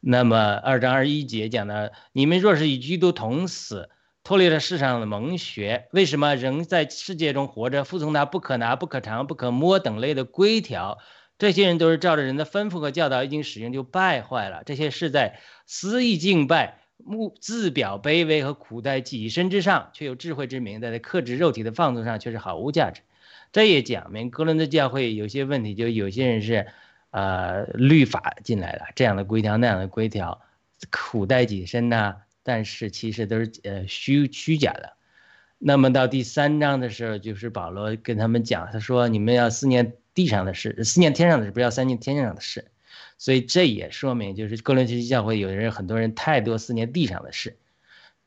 那么二章二一节讲的，你们若是与基督同死，脱离了世上的蒙学，为什么仍在世界中活着，服从他不可拿、不可尝、不可摸等类的规条？这些人都是照着人的吩咐和教导，一经使用就败坏了。这些是在肆意敬拜。目自表卑微和苦待己身之上，却有智慧之名，在在克制肉体的放纵上却是毫无价值。这也讲明哥伦的教会有些问题，就有些人是，呃，律法进来了，这样的规条那样的规条，苦待己身呐，但是其实都是呃虚虚假的。那么到第三章的时候，就是保罗跟他们讲，他说你们要思念地上的事，思念天上的事，不要思念天上的事。所以这也说明，就是哥伦西教会有的人，很多人太多思念地上的事。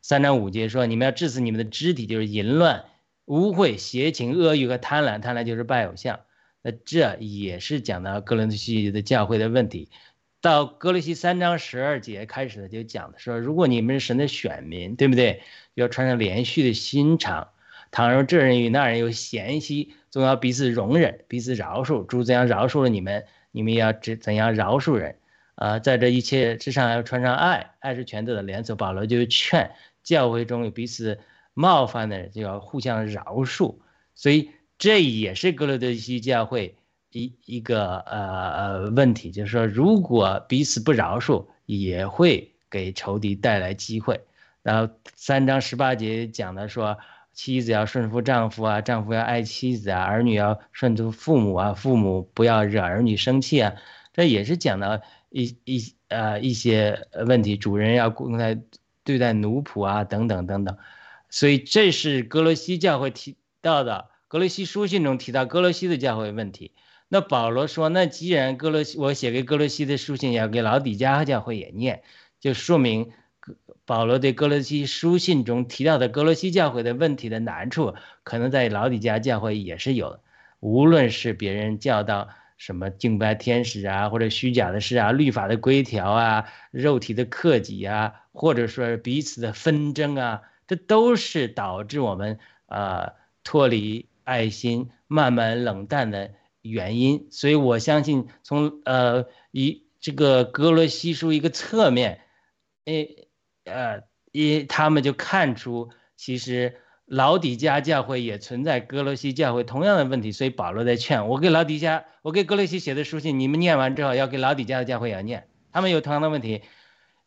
三章五节说，你们要治死你们的肢体，就是淫乱、污秽、邪情、恶欲和贪婪，贪婪就是拜偶像。那这也是讲到哥伦西的教会的问题。到哥罗西三章十二节开始的就讲的说，如果你们是神的选民，对不对？要穿上连续的心肠。倘若这人与那人有嫌隙，总要彼此容忍，彼此饶恕。主怎样饶恕了你们？你们要怎怎样饶恕人？啊，在这一切之上要穿上爱，爱是全德的连锁。保罗就劝教会中有彼此冒犯的人，就要互相饶恕。所以这也是格罗德西教会一一个呃呃问题，就是说如果彼此不饶恕，也会给仇敌带来机会。然后三章十八节讲的说。妻子要顺服丈夫啊，丈夫要爱妻子啊，儿女要顺服父母啊，父母不要惹儿女生气啊，这也是讲到一一呃一些问题，主人要公开对待奴仆啊，等等等等，所以这是格罗西教会提到的，格罗西书信中提到格罗西的教会问题。那保罗说，那既然格罗西我写给格罗西的书信要给老底加教会也念，就说明。保罗对哥罗西书信中提到的哥罗西教会的问题的难处，可能在老底家教会也是有的。无论是别人教导什么敬拜天使啊，或者虚假的事啊，律法的规条啊，肉体的克己啊，或者说彼此的纷争啊，这都是导致我们啊脱离爱心、慢慢冷淡的原因。所以我相信，从呃一这个哥罗西书一个侧面，诶。呃，一他们就看出，其实老底家教会也存在哥罗西教会同样的问题，所以保罗在劝我给老底家，我给哥罗西写的书信，你们念完之后要给老底家的教会也要念，他们有同样的问题，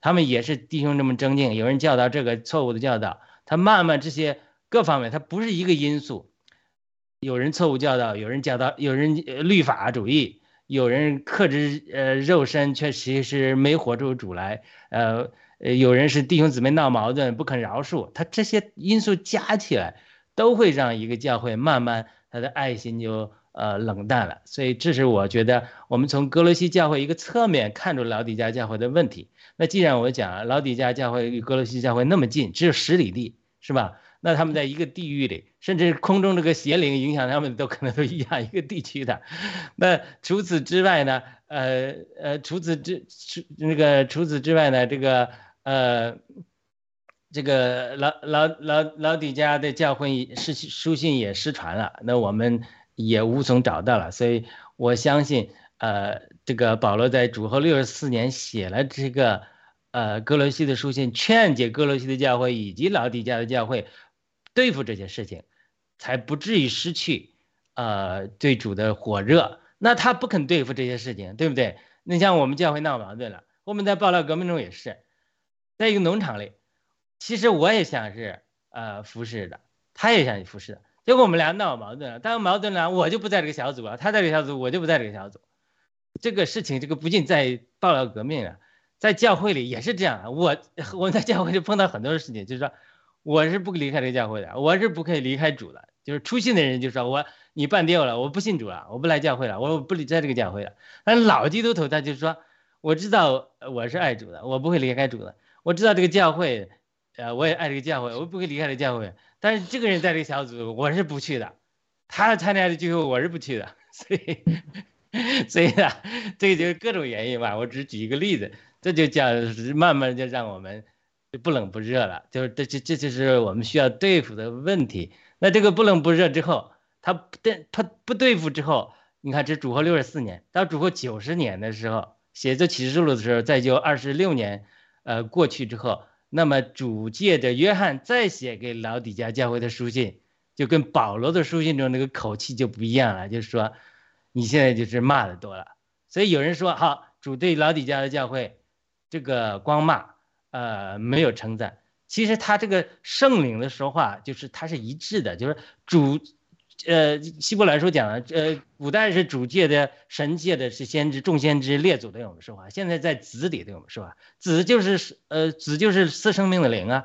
他们也是弟兄这么争竞，有人教导这个错误的教导，他慢慢这些各方面，他不是一个因素，有人错误教导，有人教导，有人律法主义，有人克制呃肉身，却其实没活出主来，呃。呃，有人是弟兄姊妹闹矛盾不肯饶恕，他这些因素加起来，都会让一个教会慢慢他的爱心就呃冷淡了。所以这是我觉得我们从格罗西教会一个侧面看出老底家教会的问题。那既然我讲老底家教会与格罗西教会那么近，只有十里地，是吧？那他们在一个地域里，甚至空中这个邪灵影响他们，都可能都一样一个地区的。那除此之外呢？呃呃，除此之除那个除此之外呢？这个呃，这个老老老老底家的教会是书信也失传了，那我们也无从找到了。所以我相信，呃，这个保罗在主后六十四年写了这个呃哥罗西的书信，劝解哥罗西的教会以及老底家的教会。对付这些事情，才不至于失去，呃，对主的火热。那他不肯对付这些事情，对不对？那像我们教会闹矛盾了，我们在爆料革命中也是，在一个农场里，其实我也想是呃服侍的，他也想服侍的，结果我们俩闹矛盾了。当矛盾了，我就不在这个小组了，他在这个小组，我就不在这个小组。这个事情，这个不仅在爆料革命啊，在教会里也是这样啊。我 我在教会就碰到很多事情，就是说。我是不离开这个教会的，我是不可以离开主的。就是出信的人就说我你办掉了，我不信主了，我不来教会了，我不在这个教会了。但老基督徒他就说，我知道我是爱主的，我不会离开主的。我知道这个教会，呃，我也爱这个教会，我不会离开这个教会。但是这个人在这个小组，我是不去的。他参加的聚会，我是不去的。所以，所以呢，这个就是各种原因吧。我只举一个例子，这就叫慢慢就让我们。就不冷不热了，就是这这这就是我们需要对付的问题。那这个不冷不热之后，他不对他不对付之后，你看这主后六十四年到主后九十年的时候，写作启示录的时候，再就二十六年，呃过去之后，那么主借着约翰再写给老底家教会的书信，就跟保罗的书信中那个口气就不一样了，就是说你现在就是骂的多了。所以有人说，好，主对老底家的教会这个光骂。呃，没有称赞。其实他这个圣灵的说话，就是他是一致的，就是主，呃，希伯来书讲了，呃，古代是主界的、神界的，是先知、众先知、列祖对我们说话。现在在子里对我们说话，子就是呃，子就是赐生命的灵啊，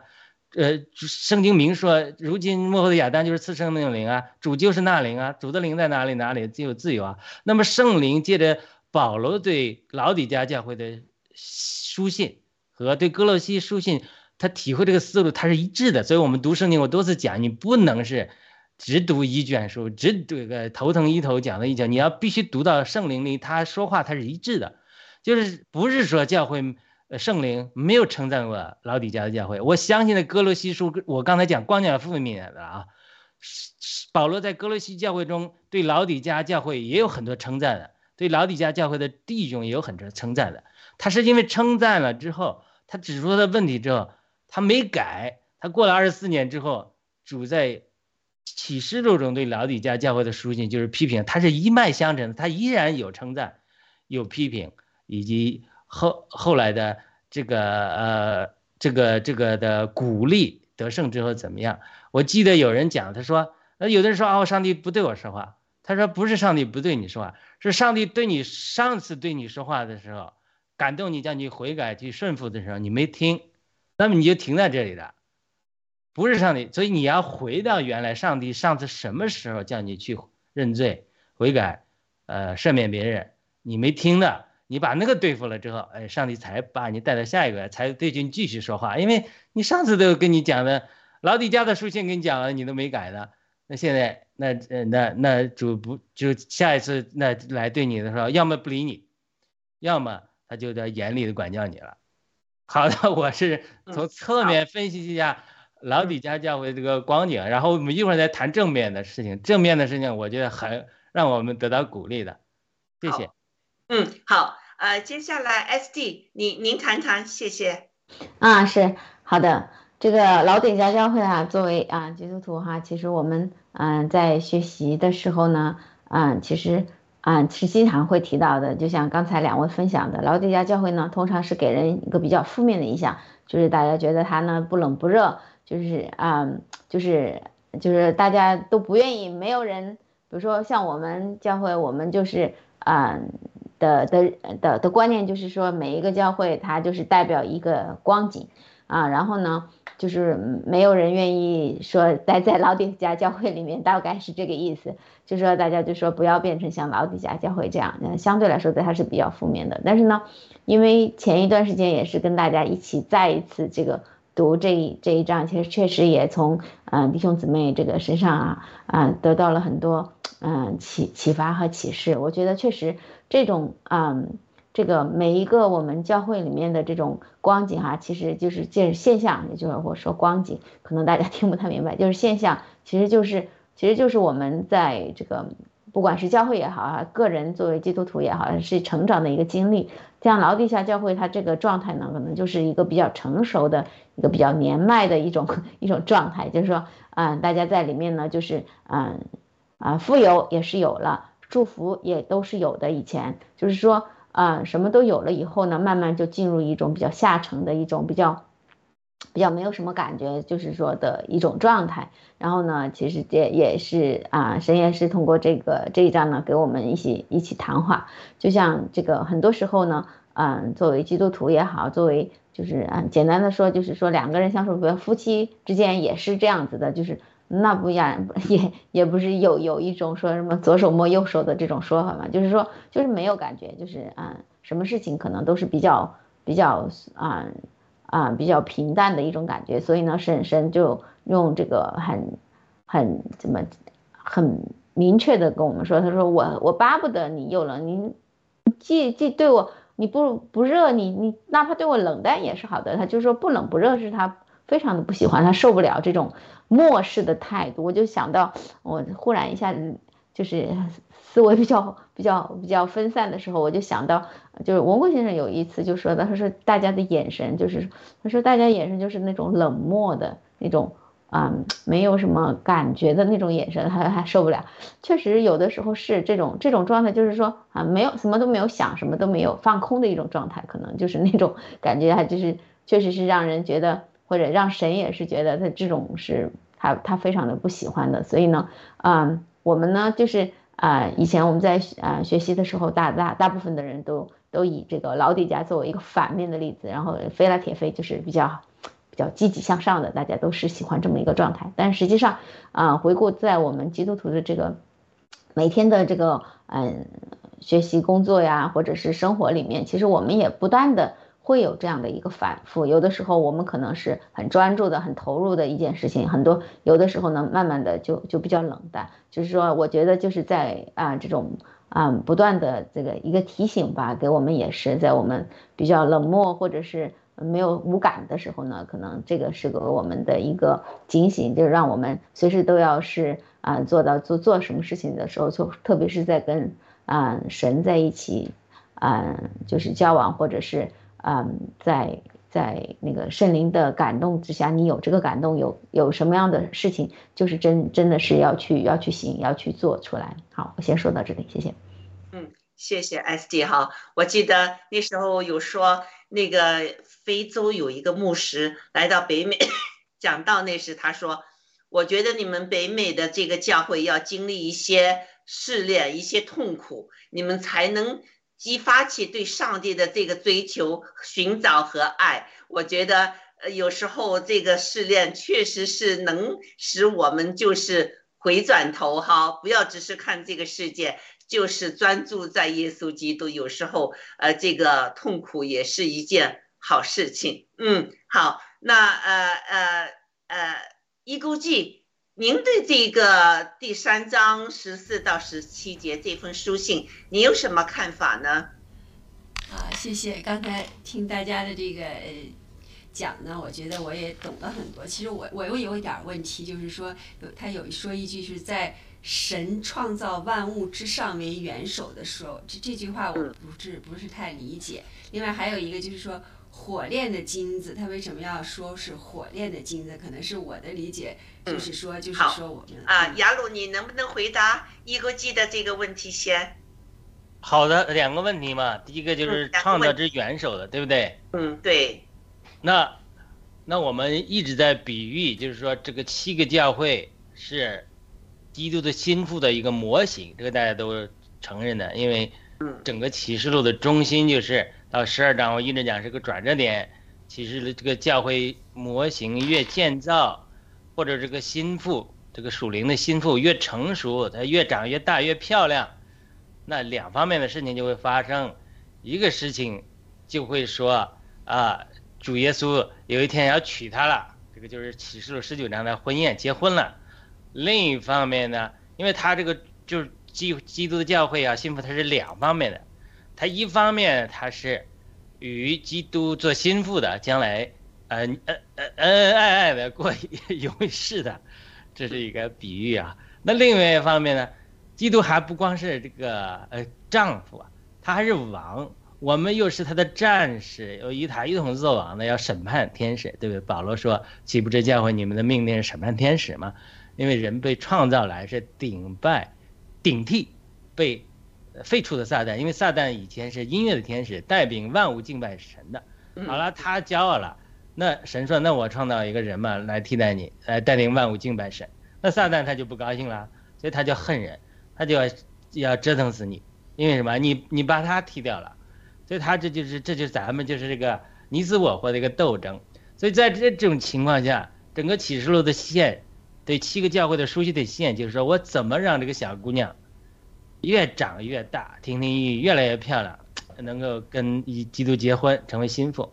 呃，圣经明说，如今幕后的亚当就是赐生命的灵啊，主就是那灵啊，主的灵在哪里，哪里就有自由啊。那么圣灵借着保罗对老底家教会的书信。和对哥洛西书信，他体会这个思路，他是一致的。所以我们读圣经，我多次讲，你不能是只读一卷书，只这个头疼一头讲的一讲，你要必须读到圣灵里，他说话他是一致的，就是不是说教会圣灵没有称赞过老底家的教会。我相信的哥罗西书，我刚才讲光讲负面的啊，保罗在哥罗西教会中对老底家教会也有很多称赞的，对老底家教会的弟兄也有很多称赞的。他是因为称赞了之后。他指出的问题之后，他没改。他过了二十四年之后，主在启示录中对老底家教会的书信就是批评，它是一脉相承的。它依然有称赞，有批评，以及后后来的这个呃这个这个的鼓励得胜之后怎么样？我记得有人讲，他说，呃，有的人说啊，上帝不对我说话。他说不是上帝不对你说话，是上帝对你上次对你说话的时候。感动你，叫你悔改去顺服的时候，你没听，那么你就停在这里了，不是上帝，所以你要回到原来，上帝上次什么时候叫你去认罪悔改，呃，赦免别人，你没听的，你把那个对付了之后，哎，上帝才把你带到下一个，才对你继续说话，因为你上次都跟你讲的，老底家的书信跟你讲了，你都没改的，那现在那那那主不就下一次那来对你的时候，要么不理你，要么。他就在严厉的管教你了。好的，我是从侧面分析一下老底家教会这个光景，然后我们一会儿再谈正面的事情。正面的事情，我觉得很让我们得到鼓励的。谢谢。嗯，好。呃，接下来 SD，您您谈谈，谢谢。啊，是好的。这个老底家教会啊，作为啊基督徒哈，其实我们嗯在学习的时候呢，嗯，其实。啊，是经常会提到的，就像刚才两位分享的，老底家教会呢，通常是给人一个比较负面的印象，就是大家觉得他呢不冷不热，就是啊，就是就是大家都不愿意，没有人，比如说像我们教会，我们就是啊，的的的的观念就是说，每一个教会它就是代表一个光景啊，然后呢，就是没有人愿意说待在老底家教会里面，大概是这个意思。就说大家就说不要变成像老底家教会这样，相对来说对它是比较负面的。但是呢，因为前一段时间也是跟大家一起再一次这个读这一这一章，其实确实也从嗯弟兄姊妹这个身上啊啊得到了很多嗯启启发和启示。我觉得确实这种嗯这个每一个我们教会里面的这种光景哈，其实就是见现象，也就是我说光景，可能大家 听不太明白，就是现象，其实就是。其实就是我们在这个，不管是教会也好啊，个人作为基督徒也好，是成长的一个经历。像劳地下教会，它这个状态呢，可能就是一个比较成熟的一个比较年迈的一种 一种状态。就是说，嗯，大家在里面呢，就是嗯啊，富有也是有了，祝福也都是有的。以前就是说，啊，什么都有了以后呢，慢慢就进入一种比较下沉的一种比较。比较没有什么感觉，就是说的一种状态。然后呢，其实这也是啊，神也是通过这个这一章呢，给我们一起一起谈话。就像这个很多时候呢，嗯，作为基督徒也好，作为就是嗯，简单的说，就是说两个人相处，比如夫妻之间也是这样子的，就是那不一样，也也不是有有一种说什么左手摸右手的这种说法嘛，就是说就是没有感觉，就是嗯，什么事情可能都是比较比较啊。啊，比较平淡的一种感觉，所以呢，婶婶就用这个很很怎么很明确的跟我们说，他说我我巴不得你有了，你既既对我你不不热，你你哪怕对我冷淡也是好的。他就说不冷不热是他非常的不喜欢，他受不了这种漠视的态度。我就想到，我忽然一下子就是。思维比较比较比较分散的时候，我就想到，就是文贵先生有一次就说的，他说大家的眼神就是，他说大家眼神就是那种冷漠的那种，啊，没有什么感觉的那种眼神，他还受不了。确实有的时候是这种这种状态，就是说啊，没有什么都没有想，什么都没有放空的一种状态，可能就是那种感觉，他就是确实是让人觉得，或者让神也是觉得他这种是他他非常的不喜欢的。所以呢，嗯，我们呢就是。啊，以前我们在啊学习的时候，大大大部分的人都都以这个老底家作为一个反面的例子，然后飞来铁飞就是比较比较积极向上的，大家都是喜欢这么一个状态。但实际上，啊，回顾在我们基督徒的这个每天的这个嗯学习工作呀，或者是生活里面，其实我们也不断的。会有这样的一个反复，有的时候我们可能是很专注的、很投入的一件事情，很多有的时候呢，慢慢的就就比较冷淡。就是说，我觉得就是在啊这种啊不断的这个一个提醒吧，给我们也是在我们比较冷漠或者是没有无感的时候呢，可能这个是给我们的一个警醒，就是让我们随时都要是啊做到做做什么事情的时候，就特别是在跟啊神在一起啊就是交往或者是。嗯，在在那个圣灵的感动之下，你有这个感动，有有什么样的事情，就是真真的是要去要去行，要去做出来。好，我先说到这里，谢谢。嗯，谢谢 S D 哈，我记得那时候有说那个非洲有一个牧师来到北美讲到那时，他说，我觉得你们北美的这个教会要经历一些试炼，一些痛苦，你们才能。激发起对上帝的这个追求、寻找和爱，我觉得呃有时候这个试炼确实是能使我们就是回转头哈，不要只是看这个世界，就是专注在耶稣基督。有时候呃这个痛苦也是一件好事情。嗯，好，那呃呃呃一估计。您对这个第三章十四到十七节这封书信，你有什么看法呢？啊，谢谢。刚才听大家的这个讲呢，我觉得我也懂了很多。其实我我又有一点问题，就是说有他有说一句是在神创造万物之上为元首的时候，这这句话我不是不是太理解。另外还有一个就是说。火炼的金子，他为什么要说是火炼的金子？可能是我的理解，就是说，就是说我们啊，雅鲁，你能不能回答一个记的这个问题先？好的，两个问题嘛，第一个就是创造之元首的，对不对？嗯，对。那那我们一直在比喻，就是说这个七个教会是基督的心腹的一个模型，这个大家都承认的，因为整个启示录的中心就是到十二章，我一直讲是个转折点。其实这个教会模型越建造，或者这个心腹，这个属灵的心腹越成熟，它越长越大越漂亮，那两方面的事情就会发生。一个事情就会说啊，主耶稣有一天要娶她了，这个就是启示录十九章的婚宴结婚了。另一方面呢，因为他这个就是基基督的教会啊，心腹它是两方面的，他一方面他是与基督做心腹的，将来恩恩恩恩爱爱的过 永世的，这是一个比喻啊。那另外一方面呢，基督还不光是这个呃丈夫啊，他还是王，我们又是他的战士，有与他一同做王的，要审判天使，对不对？保罗说，岂不知教会你们的命令是审判天使吗？因为人被创造来是顶拜、顶替被废除的撒旦，因为撒旦以前是音乐的天使，带领万物敬拜神的。好了，他骄傲了，那神说：“那我创造一个人嘛，来替代你，来带领万物敬拜神。”那撒旦他就不高兴了，所以他就恨人，他就要要折腾死你，因为什么？你你把他踢掉了，所以他这就是这就是咱们就是这个你死我活的一个斗争。所以在这种情况下，整个启示录的线。对七个教会的书信的线，就是说我怎么让这个小姑娘越长越大，亭亭玉立，越来越漂亮，能够跟一基督结婚，成为心腹，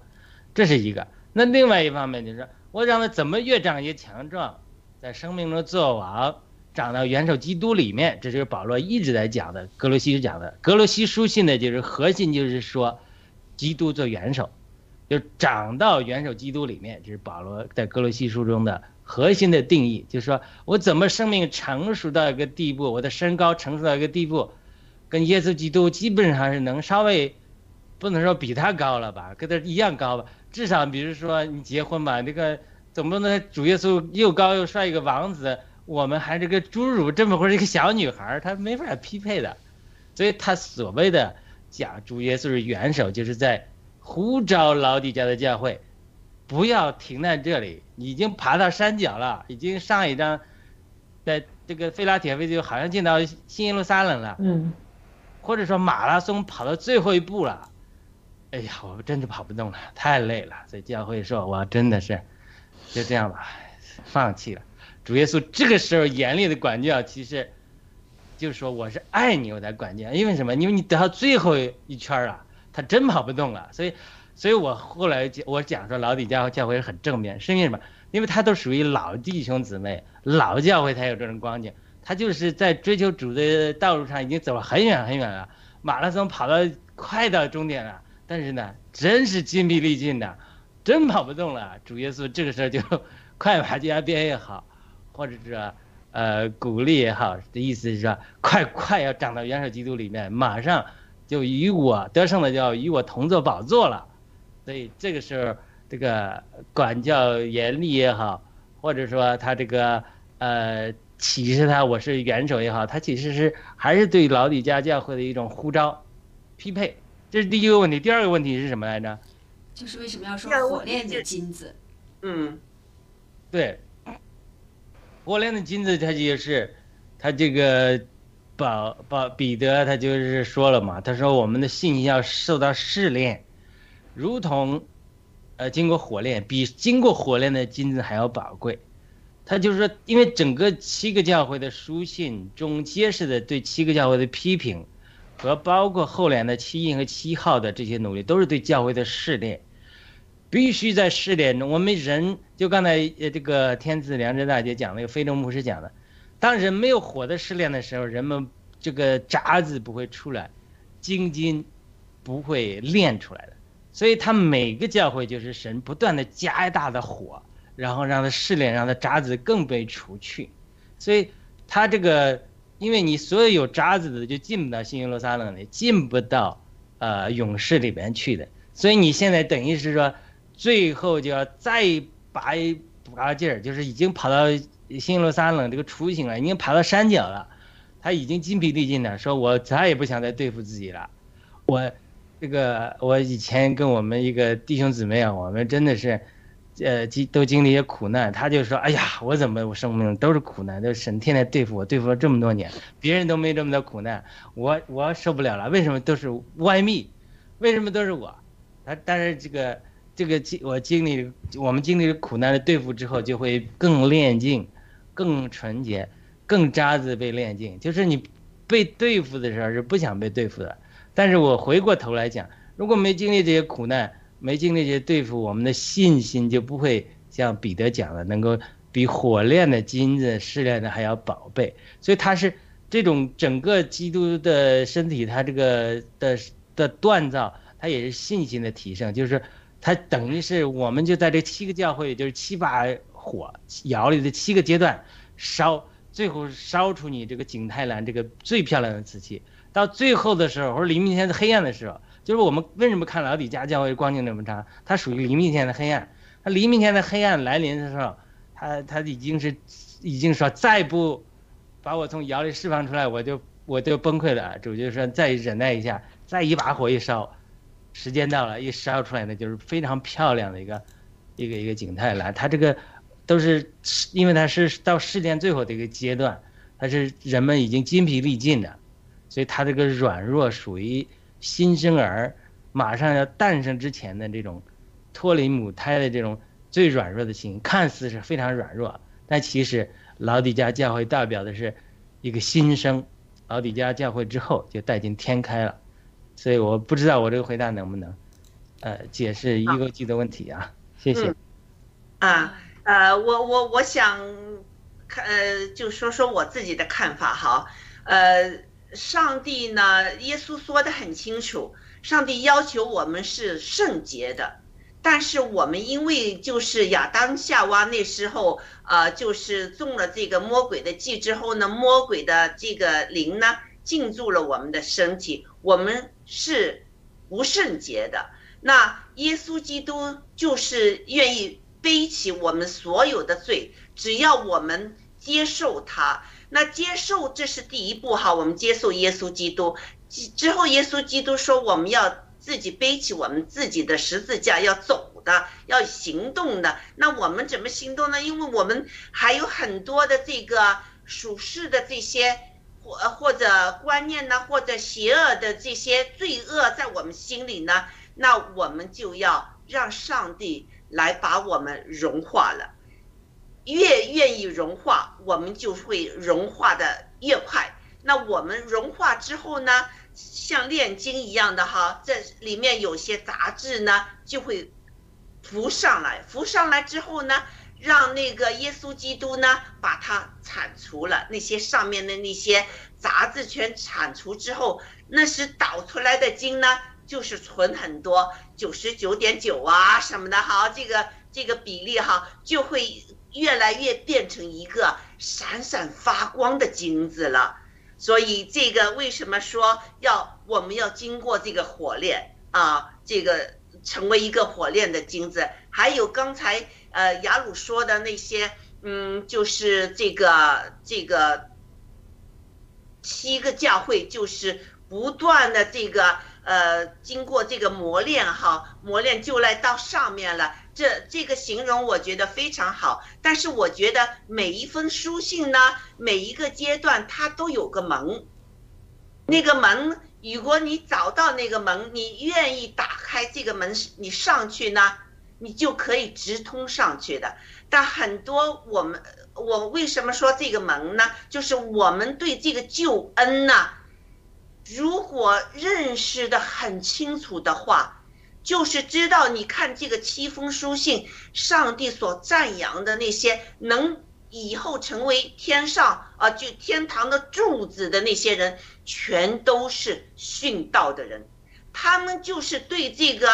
这是一个。那另外一方面就是我让他怎么越长越强壮，在生命中做王，长到元首基督里面，这就是保罗一直在讲的。格罗西讲的格罗西书信的就是核心，就是说基督做元首，就长到元首基督里面，这是保罗在格罗西书中的。核心的定义就是说，我怎么生命成熟到一个地步，我的身高成熟到一个地步，跟耶稣基督基本上是能稍微，不能说比他高了吧，跟他一样高吧，至少比如说你结婚吧，这个总不能主耶稣又高又帅一个王子，我们还是个侏儒这么或者一个小女孩，他没法匹配的，所以他所谓的讲主耶稣是元首，就是在呼召老底家的教会。不要停在这里，已经爬到山脚了，已经上一张，在这个费拉铁菲就好像进到新耶路撒冷了，嗯，或者说马拉松跑到最后一步了，哎呀，我真的跑不动了，太累了。所以教会说，我真的是就这样吧，放弃了。主耶稣这个时候严厉的管教，其实就是说我是爱你，我才管教，因为什么？因为你得到最后一圈了，他真跑不动了，所以。所以我后来，我讲说老底教教会是很正面，是因为什么？因为他都属于老弟兄姊妹，老教会才有这种光景。他就是在追求主的道路上已经走了很远很远了，马拉松跑到快到终点了，但是呢，真是筋疲力尽的，真跑不动了。主耶稣这个时候就 快马加鞭也好，或者是呃鼓励也好的意思是说，快快要长到元首基督里面，马上就与我得胜的就要与我同坐宝座了。所以这个时候，这个管教严厉也好，或者说他这个呃启示他我是元首也好，他其实是还是对老底家教会的一种呼召、匹配。这是第一个问题。第二个问题是什么来着？就是为什么要说火炼的金子？嗯，对，火炼的金子，它就是，他这个保保彼得他就是说了嘛，他说我们的信心要受到试炼。如同，呃，经过火炼，比经过火炼的金子还要宝贵。他就是说，因为整个七个教会的书信中，揭示的对七个教会的批评，和包括后来的七印和七号的这些努力，都是对教会的试炼。必须在试炼中，我们人就刚才呃这个天赐良知大姐讲那个非洲牧师讲的，当人没有火的试炼的时候，人们这个渣子不会出来，精金不会炼出来的。所以，他每个教会就是神不断的加大的火，然后让他试炼，让他渣子更被除去。所以，他这个，因为你所有有渣子的就进不到新耶路撒冷里，进不到呃勇士里边去的。所以你现在等于是说，最后就要再拔一拔劲儿，就是已经跑到新耶路撒冷这个雏形了，已经爬到山脚了，他已经筋疲力尽了，说我再也不想再对付自己了，我。这个我以前跟我们一个弟兄姊妹啊，我们真的是，呃，经都经历一些苦难，他就说：“哎呀，我怎么我生命都是苦难，都神天天对付我，对付了这么多年，别人都没这么多苦难，我我受不了了。为什么都是歪密？为什么都是我？他但是这个这个经我经历我们经历苦难的对付之后，就会更炼净，更纯洁，更渣子被炼净。就是你被对付的时候是不想被对付的，但是我回过头来讲，如果没经历这些苦难。”没经历这些对付，我们的信心就不会像彼得讲的，能够比火炼的金子试炼的还要宝贝。所以他是这种整个基督的身体，他这个的的锻造，他也是信心的提升。就是他等于是我们就在这七个教会，就是七把火窑里的七个阶段烧，最后烧出你这个景泰蓝这个最漂亮的瓷器。到最后的时候，或者黎明前的黑暗的时候。就是我们为什么看老底家教会光景那么长？它属于黎明前的黑暗。它黎明前的黑暗来临的时候，它它已经是，已经说再不把我从窑里释放出来，我就我就崩溃了。主就说再忍耐一下，再一把火一烧，时间到了，一烧出来的就是非常漂亮的一个一个一个景泰蓝。它这个都是因为它是到试炼最后的一个阶段，它是人们已经筋疲力尽的，所以他这个软弱属于。新生儿马上要诞生之前的这种脱离母胎的这种最软弱的心，看似是非常软弱，但其实老底家教会代表的是一个新生。老底家教会之后就带进天开了，所以我不知道我这个回答能不能呃解释一个记的问题啊？谢谢。啊呃，我我我想看呃，就说说我自己的看法哈，呃。上帝呢？耶稣说的很清楚，上帝要求我们是圣洁的，但是我们因为就是亚当夏娃那时候，呃，就是中了这个魔鬼的计之后呢，魔鬼的这个灵呢进入了我们的身体，我们是不圣洁的。那耶稣基督就是愿意背起我们所有的罪，只要我们接受他。那接受这是第一步哈，我们接受耶稣基督之之后，耶稣基督说我们要自己背起我们自己的十字架，要走的，要行动的。那我们怎么行动呢？因为我们还有很多的这个属世的这些或或者观念呢，或者邪恶的这些罪恶在我们心里呢，那我们就要让上帝来把我们融化了。越愿意融化，我们就会融化的越快。那我们融化之后呢，像炼金一样的哈，这里面有些杂质呢就会浮上来，浮上来之后呢，让那个耶稣基督呢把它铲除了，那些上面的那些杂质全铲除之后，那是导出来的金呢，就是纯很多，九十九点九啊什么的，好，这个这个比例哈就会。越来越变成一个闪闪发光的金子了，所以这个为什么说要我们要经过这个火炼啊？这个成为一个火炼的金子，还有刚才呃雅鲁说的那些，嗯，就是这个这个七个教会，就是不断的这个呃经过这个磨练哈，磨练就来到上面了。这这个形容我觉得非常好，但是我觉得每一封书信呢，每一个阶段它都有个门，那个门，如果你找到那个门，你愿意打开这个门，你上去呢，你就可以直通上去的。但很多我们，我为什么说这个门呢？就是我们对这个救恩呢，如果认识的很清楚的话。就是知道，你看这个七封书信，上帝所赞扬的那些能以后成为天上啊，就天堂的柱子的那些人，全都是殉道的人。他们就是对这个，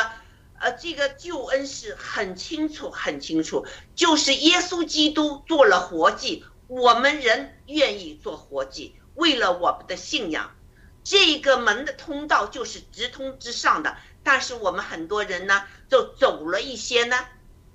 呃，这个救恩是很清楚、很清楚。就是耶稣基督做了活祭，我们人愿意做活祭，为了我们的信仰，这个门的通道就是直通之上的。但是我们很多人呢，就走了一些呢，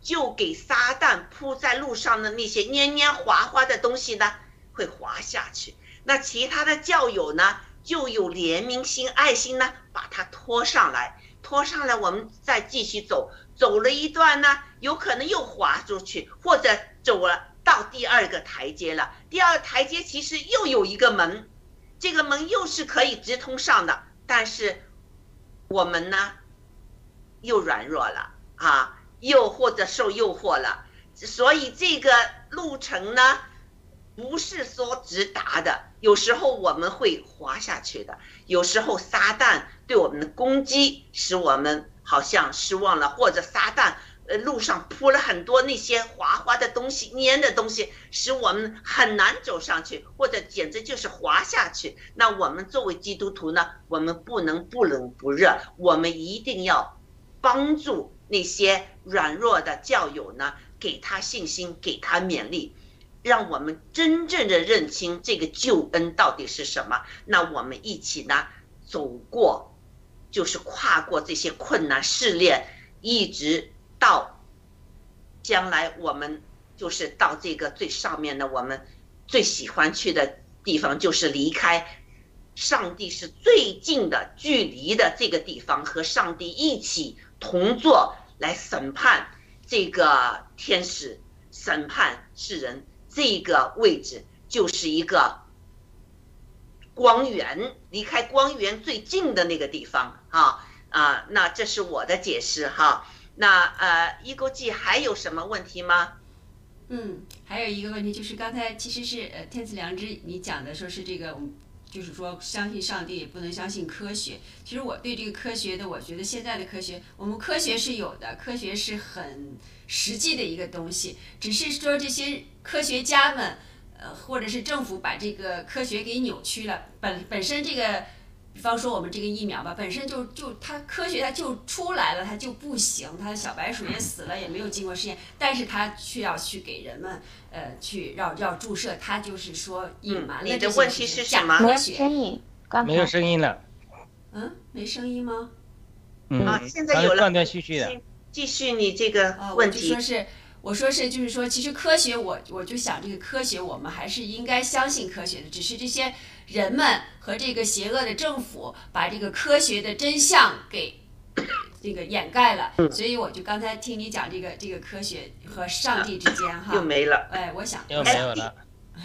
就给撒旦铺在路上的那些黏黏滑滑的东西呢，会滑下去。那其他的教友呢，就有怜悯心、爱心呢，把它拖上来，拖上来，我们再继续走，走了一段呢，有可能又滑出去，或者走了到第二个台阶了。第二台阶其实又有一个门，这个门又是可以直通上的，但是我们呢又软弱了啊，又或者受诱惑了，所以这个路程呢不是说直达的，有时候我们会滑下去的，有时候撒旦。对我们的攻击，使我们好像失望了，或者撒旦，呃，路上铺了很多那些滑滑的东西、粘的东西，使我们很难走上去，或者简直就是滑下去。那我们作为基督徒呢，我们不能不冷不热，我们一定要帮助那些软弱的教友呢，给他信心，给他勉励，让我们真正的认清这个救恩到底是什么。那我们一起呢，走过。就是跨过这些困难试炼，一直到将来我们就是到这个最上面的我们最喜欢去的地方，就是离开上帝是最近的距离的这个地方，和上帝一起同坐来审判这个天使，审判世人。这个位置就是一个。光源离开光源最近的那个地方啊啊，那这是我的解释哈。那呃，一勾记还有什么问题吗？嗯，还有一个问题就是刚才其实是呃天赐良知你讲的说是这个，就是说相信上帝也不能相信科学。其实我对这个科学的，我觉得现在的科学，我们科学是有的，科学是很实际的一个东西，只是说这些科学家们。呃，或者是政府把这个科学给扭曲了，本本身这个，比方说我们这个疫苗吧，本身就就它科学它就出来了，它就不行，它的小白鼠也死了，也没有经过试验，但是它却要去给人们呃去要要注射，它就是说隐瞒了这些假科学。声音，没有声音了。嗯，没声音吗？嗯，啊，现在有了。断断续续的。继续你这个问题。说是。我说是，就是说，其实科学，我我就想，这个科学，我们还是应该相信科学的。只是这些人们和这个邪恶的政府把这个科学的真相给 这个掩盖了。所以我就刚才听你讲这个这个科学和上帝之间哈，又没了。哎，我想又没有了。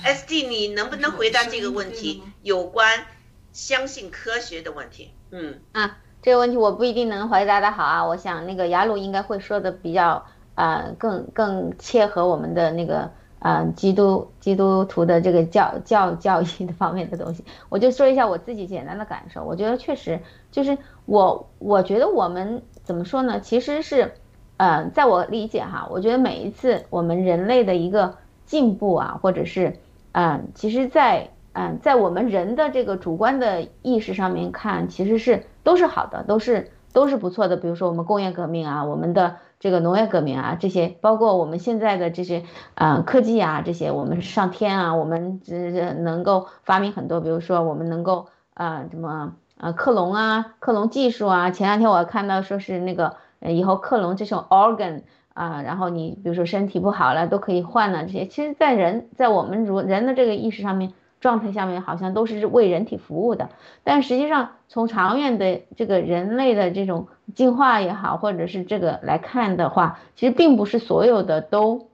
S D，你能不能回答这个问题？有关相信科学的问题。嗯啊，这个问题我不一定能回答的好啊。我想那个雅鲁应该会说的比较。啊，更更切合我们的那个嗯，基督基督徒的这个教教教义的方面的东西，我就说一下我自己简单的感受。我觉得确实就是我，我觉得我们怎么说呢？其实是，呃，在我理解哈，我觉得每一次我们人类的一个进步啊，或者是，嗯，其实，在嗯，在我们人的这个主观的意识上面看，其实是都是好的，都是都是不错的。比如说我们工业革命啊，我们的。这个农业革命啊，这些包括我们现在的这些啊科技啊，这些我们上天啊，我们这这能够发明很多，比如说我们能够啊什么啊克隆啊克隆技术啊。前两天我看到说是那个以后克隆这种 organ 啊，然后你比如说身体不好了都可以换了这些。其实，在人在我们如人的这个意识上面。状态下面好像都是为人体服务的，但实际上从长远的这个人类的这种进化也好，或者是这个来看的话，其实并不是所有的都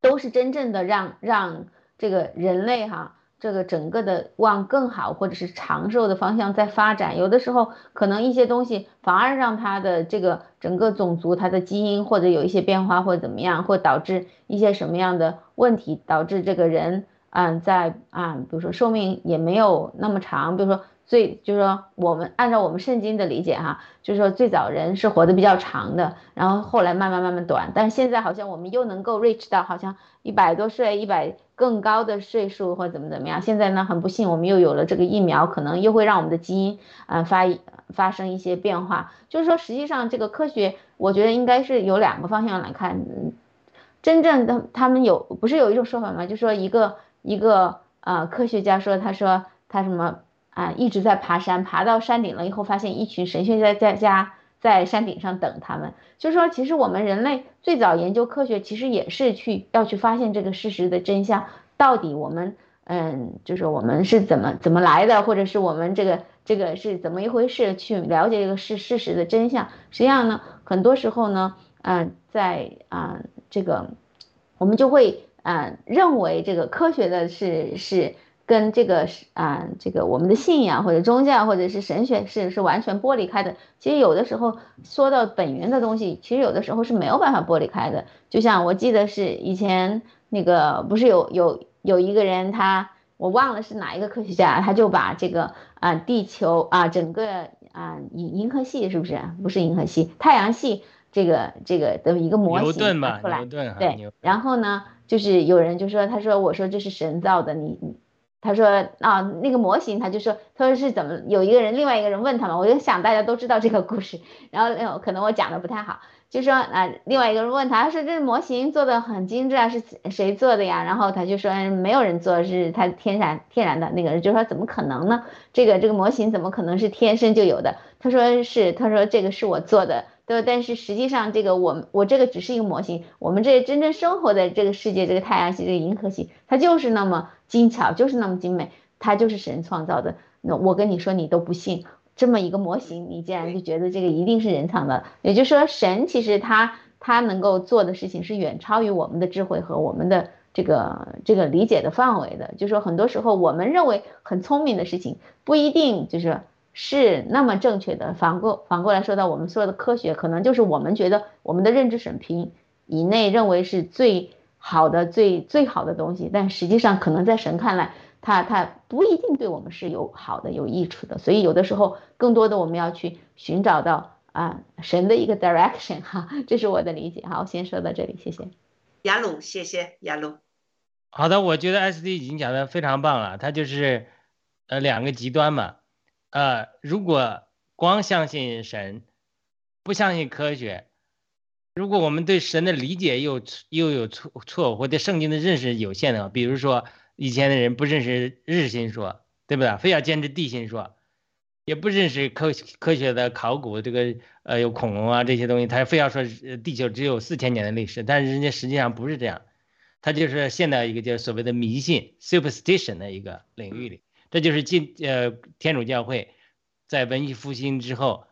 都是真正的让让这个人类哈这个整个的往更好或者是长寿的方向在发展。有的时候可能一些东西反而让它的这个整个种族它的基因或者有一些变化或者怎么样，会导致一些什么样的问题，导致这个人。嗯，在啊，比如说寿命也没有那么长，比如说最就是说我们按照我们圣经的理解哈，就是说最早人是活得比较长的，然后后来慢慢慢慢短，但是现在好像我们又能够 reach 到好像一百多岁、一百更高的岁数或怎么怎么样。现在呢，很不幸我们又有了这个疫苗，可能又会让我们的基因啊发发生一些变化。就是说，实际上这个科学，我觉得应该是有两个方向来看，嗯真正的他们有不是有一种说法吗？就说一个。一个呃科学家说，他说他什么啊，一直在爬山，爬到山顶了以后，发现一群神仙在在家在山顶上等他们。就是说，其实我们人类最早研究科学，其实也是去要去发现这个事实的真相，到底我们嗯，就是我们是怎么怎么来的，或者是我们这个这个是怎么一回事，去了解这个事事实的真相。实际上呢，很多时候呢，嗯，在啊这个我们就会啊认为这个科学的是是。跟这个是啊，这个我们的信仰或者宗教或者是神学是是完全剥离开的。其实有的时候说到本源的东西，其实有的时候是没有办法剥离开的。就像我记得是以前那个不是有有有一个人，他我忘了是哪一个科学家，他就把这个啊地球啊整个啊银银河系是不是不是银河系太阳系这个这个的一个模型出来，对，然后呢就是有人就说他说我说这是神造的，你你。他说啊，那个模型，他就说，他说是怎么？有一个人，另外一个人问他嘛，我就想大家都知道这个故事，然后可能我讲的不太好，就说啊，另外一个人问他，他说这模型做的很精致啊，是谁做的呀？然后他就说没有人做，是他天然天然的那个人就说怎么可能呢？这个这个模型怎么可能是天生就有的？他说是，他说这个是我做的。对，但是实际上，这个我我这个只是一个模型，我们这真正生活在这个世界，这个太阳系、这个银河系，它就是那么精巧，就是那么精美，它就是神创造的。那我跟你说，你都不信，这么一个模型，你竟然就觉得这个一定是人创造？也就是说，神其实他他能够做的事情是远超于我们的智慧和我们的这个这个理解的范围的。就是说，很多时候我们认为很聪明的事情，不一定就是。是那么正确的。反过反过来说到我们说的科学，可能就是我们觉得我们的认知水平以内认为是最好的、最最好的东西，但实际上可能在神看来，它它不一定对我们是有好的、有益处的。所以有的时候，更多的我们要去寻找到啊神的一个 direction 哈，这是我的理解。好，我先说到这里，谢谢。雅鲁，谢谢雅鲁。好的，我觉得 S D 已经讲的非常棒了，它就是呃两个极端嘛。呃，如果光相信神，不相信科学，如果我们对神的理解又又有错错误，或对圣经的认识有限的话，比如说以前的人不认识日心说，对不对？非要坚持地心说，也不认识科科学的考古，这个呃有恐龙啊这些东西，他非要说地球只有四千年的历史，但是人家实际上不是这样，他就是现在一个叫所谓的迷信 superstition 的一个领域里。这就是进呃天主教会，在文艺复兴之后，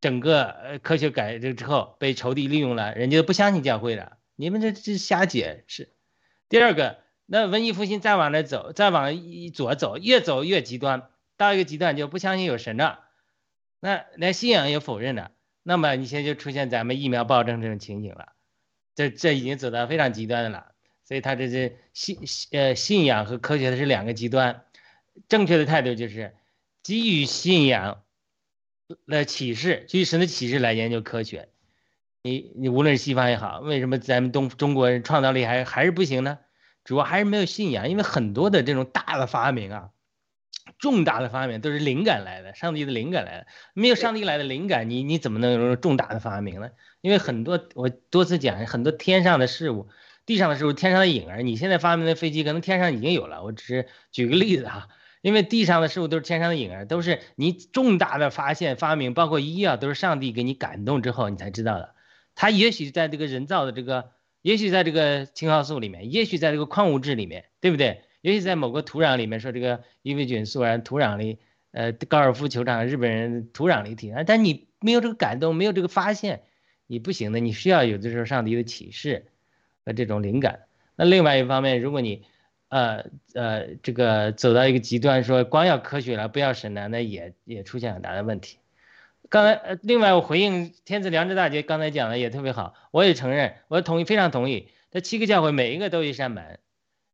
整个呃科学改革之后被仇敌利用了，人家都不相信教会了。你们这这瞎解释。第二个，那文艺复兴再往那走，再往左走，越走越极端，到一个极端就不相信有神了，那连信仰也否认了。那么你现在就出现咱们疫苗暴政这种情景了，这这已经走到非常极端的了。所以他这是信呃信仰和科学的是两个极端。正确的态度就是基于信仰的启示，基于神的启示来研究科学。你你无论是西方也好，为什么咱们东中国人创造力还还是不行呢？主要还是没有信仰。因为很多的这种大的发明啊，重大的发明都是灵感来的，上帝的灵感来的。没有上帝来的灵感，你你怎么能有重大的发明呢？因为很多我多次讲，很多天上的事物，地上的事物，天上的影儿，你现在发明的飞机，可能天上已经有了。我只是举个例子哈。因为地上的事物都是天上的影儿，都是你重大的发现、发明，包括医药，都是上帝给你感动之后你才知道的。他也许在这个人造的这个，也许在这个青蒿素里面，也许在这个矿物质里面，对不对？也许在某个土壤里面，说这个伊维菌素啊，土壤里，呃，高尔夫球场日本人土壤里体啊，但你没有这个感动，没有这个发现，你不行的。你需要有的时候上帝的启示和这种灵感。那另外一方面，如果你呃呃，这个走到一个极端，说光要科学了，不要神了，那也也出现很大的问题。刚才呃，另外我回应天赐良知大姐刚才讲的也特别好，我也承认，我同意，非常同意。这七个教会每一个都一扇门，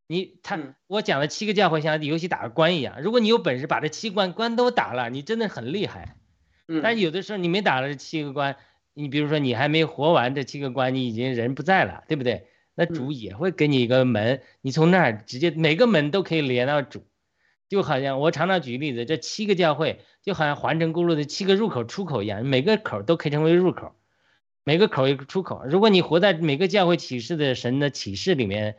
你他我讲的七个教会像游戏打个关一样，如果你有本事把这七关关都打了，你真的很厉害。但有的时候你没打了这七个关，你比如说你还没活完这七个关，你已经人不在了，对不对？那主也会给你一个门，你从那儿直接每个门都可以连到主，就好像我常常举例子，这七个教会就好像环城公路的七个入口出口一样，每个口都可以成为入口，每个口一个出口。如果你活在每个教会启示的神的启示里面，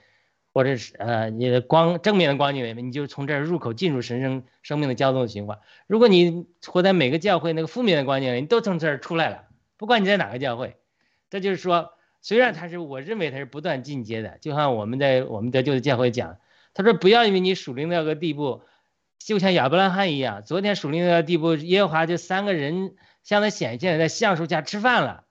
或者是呃你的光正面的光景里面，你就从这儿入口进入神生生命的交通循环。如果你活在每个教会那个负面的光景里，你都从这儿出来了，不管你在哪个教会，这就是说。虽然他是，我认为他是不断进阶的，就像我们在我们得救的教会讲，他说不要因为你属灵到个地步，就像亚伯拉罕一样，昨天属灵的地步，耶和华就三个人向他显现，在橡树下吃饭了。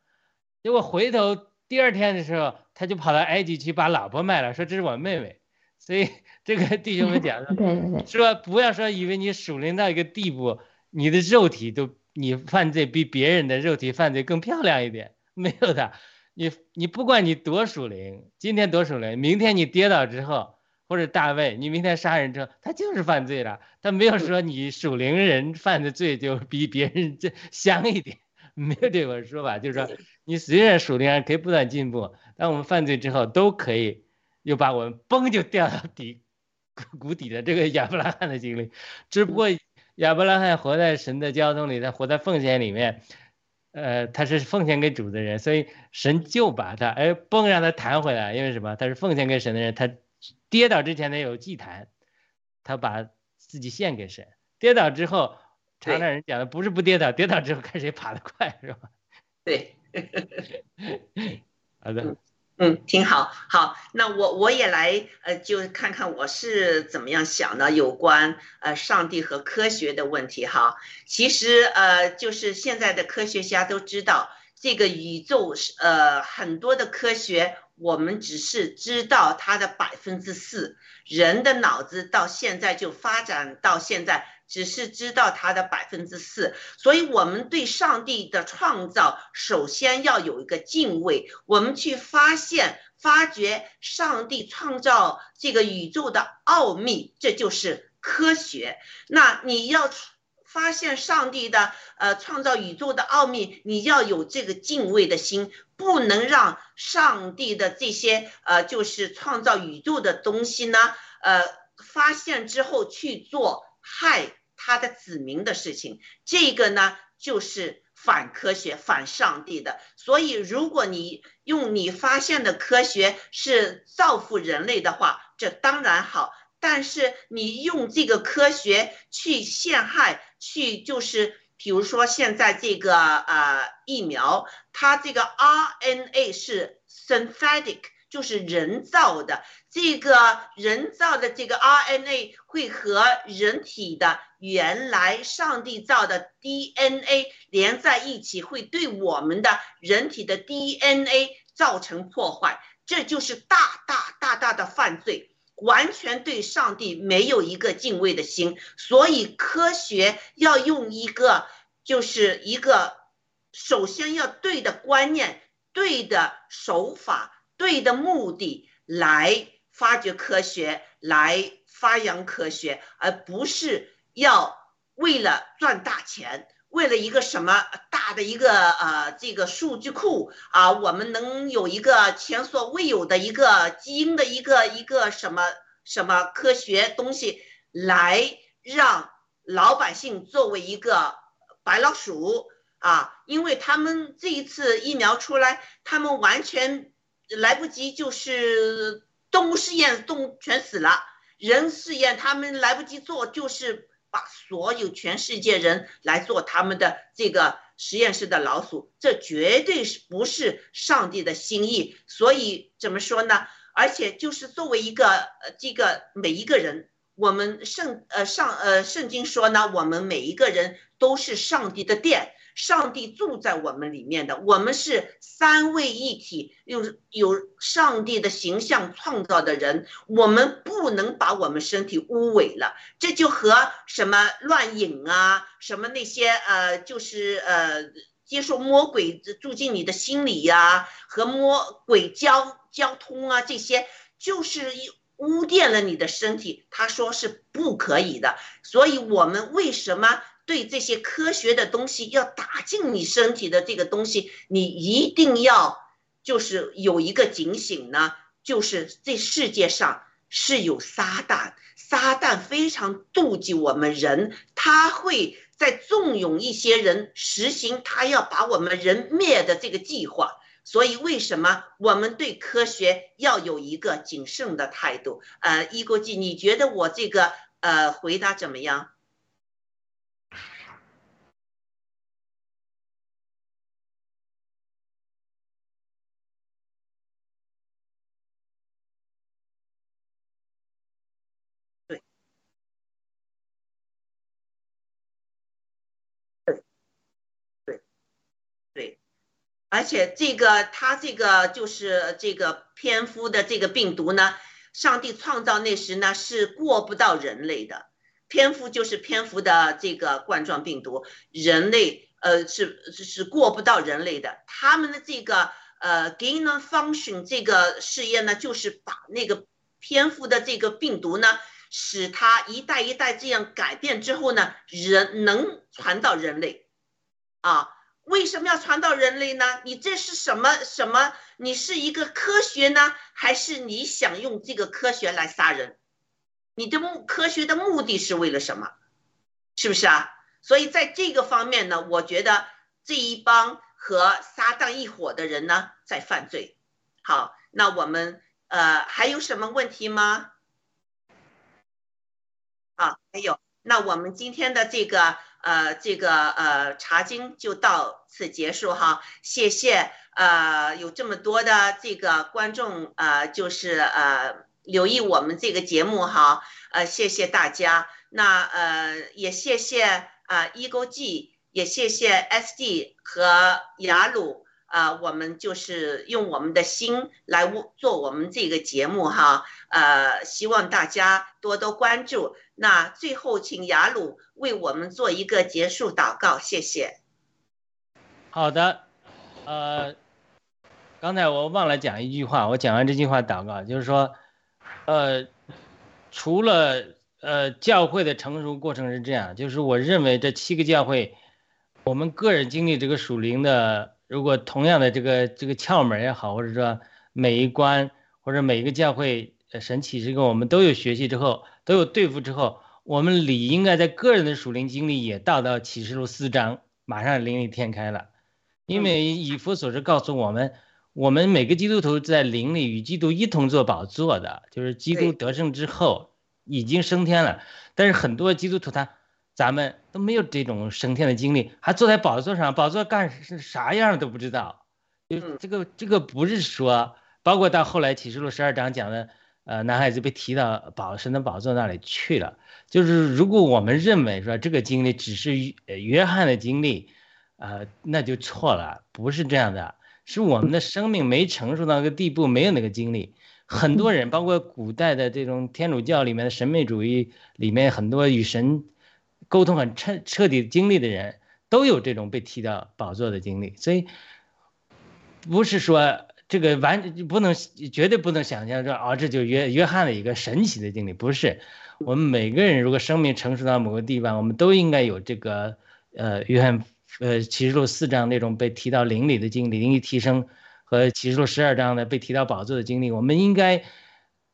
结果回头第二天的时候，他就跑到埃及去把老婆卖了，说这是我妹妹。所以这个弟兄们讲 对对对，说不要说以为你属灵到一个地步，你的肉体都你犯罪比别人的肉体犯罪更漂亮一点，没有的。你你不管你多属灵，今天多属灵，明天你跌倒之后。或者大卫，你明天杀人之后，他就是犯罪了。他没有说你属灵人犯的罪就比别人这香一点，没有这个说法。就是说，你虽然属灵人可以不断进步，但我们犯罪之后都可以又把我们嘣就掉到底谷底的这个亚伯拉罕的经历。只不过亚伯拉罕活在神的交通里，他活在奉献里面，呃，他是奉献给主的人，所以神就把他哎蹦让他弹回来，因为什么？他是奉献给神的人，他。跌倒之前他有祭坛，他把自己献给神。跌倒之后，常常人讲的不是不跌倒，跌倒之后看谁爬得快，是吧？对，好的，嗯，挺好。好，那我我也来，呃，就看看我是怎么样想的，有关呃上帝和科学的问题哈。其实呃，就是现在的科学家都知道，这个宇宙是呃很多的科学。我们只是知道它的百分之四，人的脑子到现在就发展到现在，只是知道它的百分之四，所以我们对上帝的创造首先要有一个敬畏，我们去发现、发掘上帝创造这个宇宙的奥秘，这就是科学。那你要。发现上帝的呃创造宇宙的奥秘，你要有这个敬畏的心，不能让上帝的这些呃就是创造宇宙的东西呢，呃发现之后去做害他的子民的事情，这个呢就是反科学、反上帝的。所以，如果你用你发现的科学是造福人类的话，这当然好。但是你用这个科学去陷害，去就是，比如说现在这个呃疫苗，它这个 RNA 是 synthetic，就是人造的。这个人造的这个 RNA 会和人体的原来上帝造的 DNA 连在一起，会对我们的人体的 DNA 造成破坏，这就是大大大大的犯罪。完全对上帝没有一个敬畏的心，所以科学要用一个，就是一个，首先要对的观念、对的手法、对的目的来发掘科学、来发扬科学，而不是要为了赚大钱。为了一个什么大的一个呃这个数据库啊，我们能有一个前所未有的一个基因的一个一个什么什么科学东西，来让老百姓作为一个白老鼠啊，因为他们这一次疫苗出来，他们完全来不及，就是动物试验动物全死了，人试验他们来不及做，就是。把所有全世界人来做他们的这个实验室的老鼠，这绝对是不是上帝的心意？所以怎么说呢？而且就是作为一个呃，这个每一个人，我们圣呃上呃圣经说呢，我们每一个人都是上帝的殿。上帝住在我们里面的，我们是三位一体，有有上帝的形象创造的人，我们不能把我们身体污秽了。这就和什么乱饮啊，什么那些呃，就是呃，接受魔鬼住进你的心里呀，和魔鬼交交通啊，这些就是污玷了你的身体。他说是不可以的，所以我们为什么？对这些科学的东西要打进你身体的这个东西，你一定要就是有一个警醒呢，就是这世界上是有撒旦，撒旦非常妒忌我们人，他会在纵容一些人实行他要把我们人灭的这个计划。所以为什么我们对科学要有一个谨慎的态度？呃，一国际，你觉得我这个呃回答怎么样？而且这个他这个就是这个蝙蝠的这个病毒呢，上帝创造那时呢是过不到人类的，蝙蝠就是蝙蝠的这个冠状病毒，人类呃是是过不到人类的，他们的这个呃 gain of function 这个试验呢，就是把那个蝙蝠的这个病毒呢。使它一代一代这样改变之后呢，人能传到人类，啊，为什么要传到人类呢？你这是什么什么？你是一个科学呢，还是你想用这个科学来杀人？你的目科学的目的是为了什么？是不是啊？所以在这个方面呢，我觉得这一帮和撒旦一伙的人呢在犯罪。好，那我们呃还有什么问题吗？啊，没有，那我们今天的这个呃这个呃茶经就到此结束哈，谢谢呃有这么多的这个观众呃就是呃留意我们这个节目哈，呃谢谢大家，那呃也谢谢啊 Ego G，也谢谢 SD 和雅鲁。啊，我们就是用我们的心来做我们这个节目哈，呃，希望大家多多关注。那最后，请雅鲁为我们做一个结束祷告，谢谢。好的，呃，刚才我忘了讲一句话，我讲完这句话祷告，就是说，呃，除了呃教会的成熟过程是这样，就是我认为这七个教会，我们个人经历这个属灵的。如果同样的这个这个窍门也好，或者说每一关或者每一个教会神启示跟我们都有学习之后，都有对付之后，我们理应该在个人的属灵经历也到到启示录四章，马上灵里天开了，因为以佛所是告诉我们，我们每个基督徒在灵里与基督一同做宝座的，就是基督得胜之后已经升天了，但是很多基督徒他。咱们都没有这种升天的经历，还坐在宝座上，宝座干是啥样都不知道。就这个这个不是说，包括到后来启示录十二章讲的，呃，男孩子被提到宝神的宝座那里去了。就是如果我们认为说这个经历只是约翰的经历，呃，那就错了，不是这样的，是我们的生命没成熟到那个地步，没有那个经历。很多人，包括古代的这种天主教里面的神秘主义里面，很多与神。沟通很彻彻底经历的人都有这种被提到宝座的经历，所以不是说这个完不能绝对不能想象说啊，这就约约翰的一个神奇的经历，不是。我们每个人如果生命成熟到某个地方，我们都应该有这个呃约翰呃启示录四章那种被提到灵里的经历，灵力提升和启示录十二章的被提到宝座的经历，我们应该。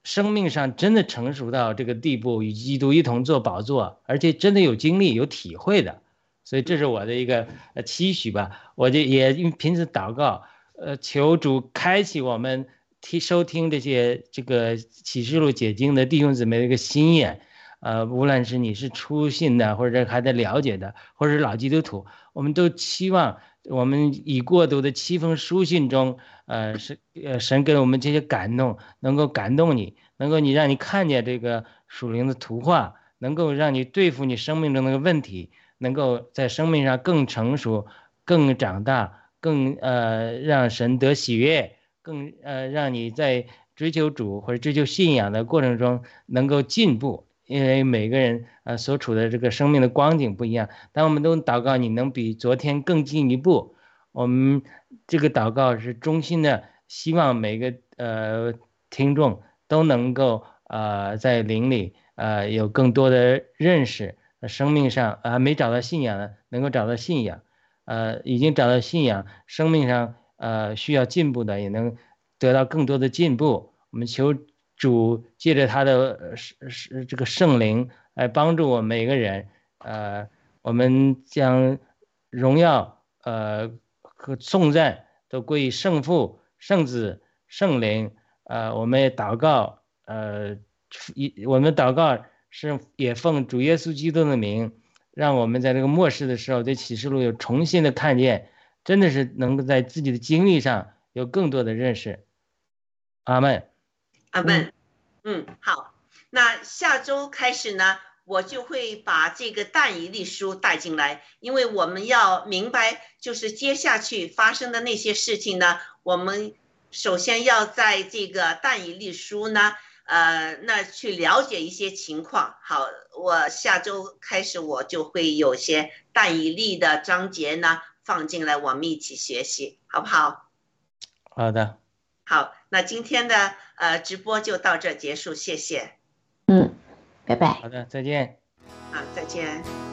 生命上真的成熟到这个地步，与基督一同做宝座，而且真的有经历、有体会的，所以这是我的一个期许吧。我就也平时祷告，呃，求主开启我们听收听这些这个启示录解经的弟兄姊妹的一个心眼，呃，无论是你是初信的，或者还在了解的，或者是老基督徒，我们都期望我们以过读的七封书信中。呃，是呃，神给我们这些感动，能够感动你，能够你让你看见这个属灵的图画，能够让你对付你生命中那个问题，能够在生命上更成熟、更长大、更呃让神得喜悦，更呃让你在追求主或者追求信仰的过程中能够进步。因为每个人呃所处的这个生命的光景不一样，当我们都祷告你能比昨天更进一步，我们。这个祷告是衷心的，希望每个呃听众都能够呃在灵里呃有更多的认识，生命上啊没找到信仰的能够找到信仰，呃已经找到信仰，生命上呃需要进步的也能得到更多的进步。我们求主借着他的是是这个圣灵来帮助我们每个人，呃我们将荣耀呃。和颂赞都归于圣父、圣子、圣灵。呃，我们也祷告，呃，一我们祷告是也奉主耶稣基督的名，让我们在这个末世的时候，对启示录有重新的看见，真的是能够在自己的经历上有更多的认识。阿门，阿门。嗯，好，那下周开始呢？我就会把这个但以理书带进来，因为我们要明白，就是接下去发生的那些事情呢，我们首先要在这个但以理书呢，呃，那去了解一些情况。好，我下周开始我就会有些但以理的章节呢放进来，我们一起学习，好不好？好的。好，那今天的呃直播就到这结束，谢谢。嗯，拜拜。好的，再见。啊，再见。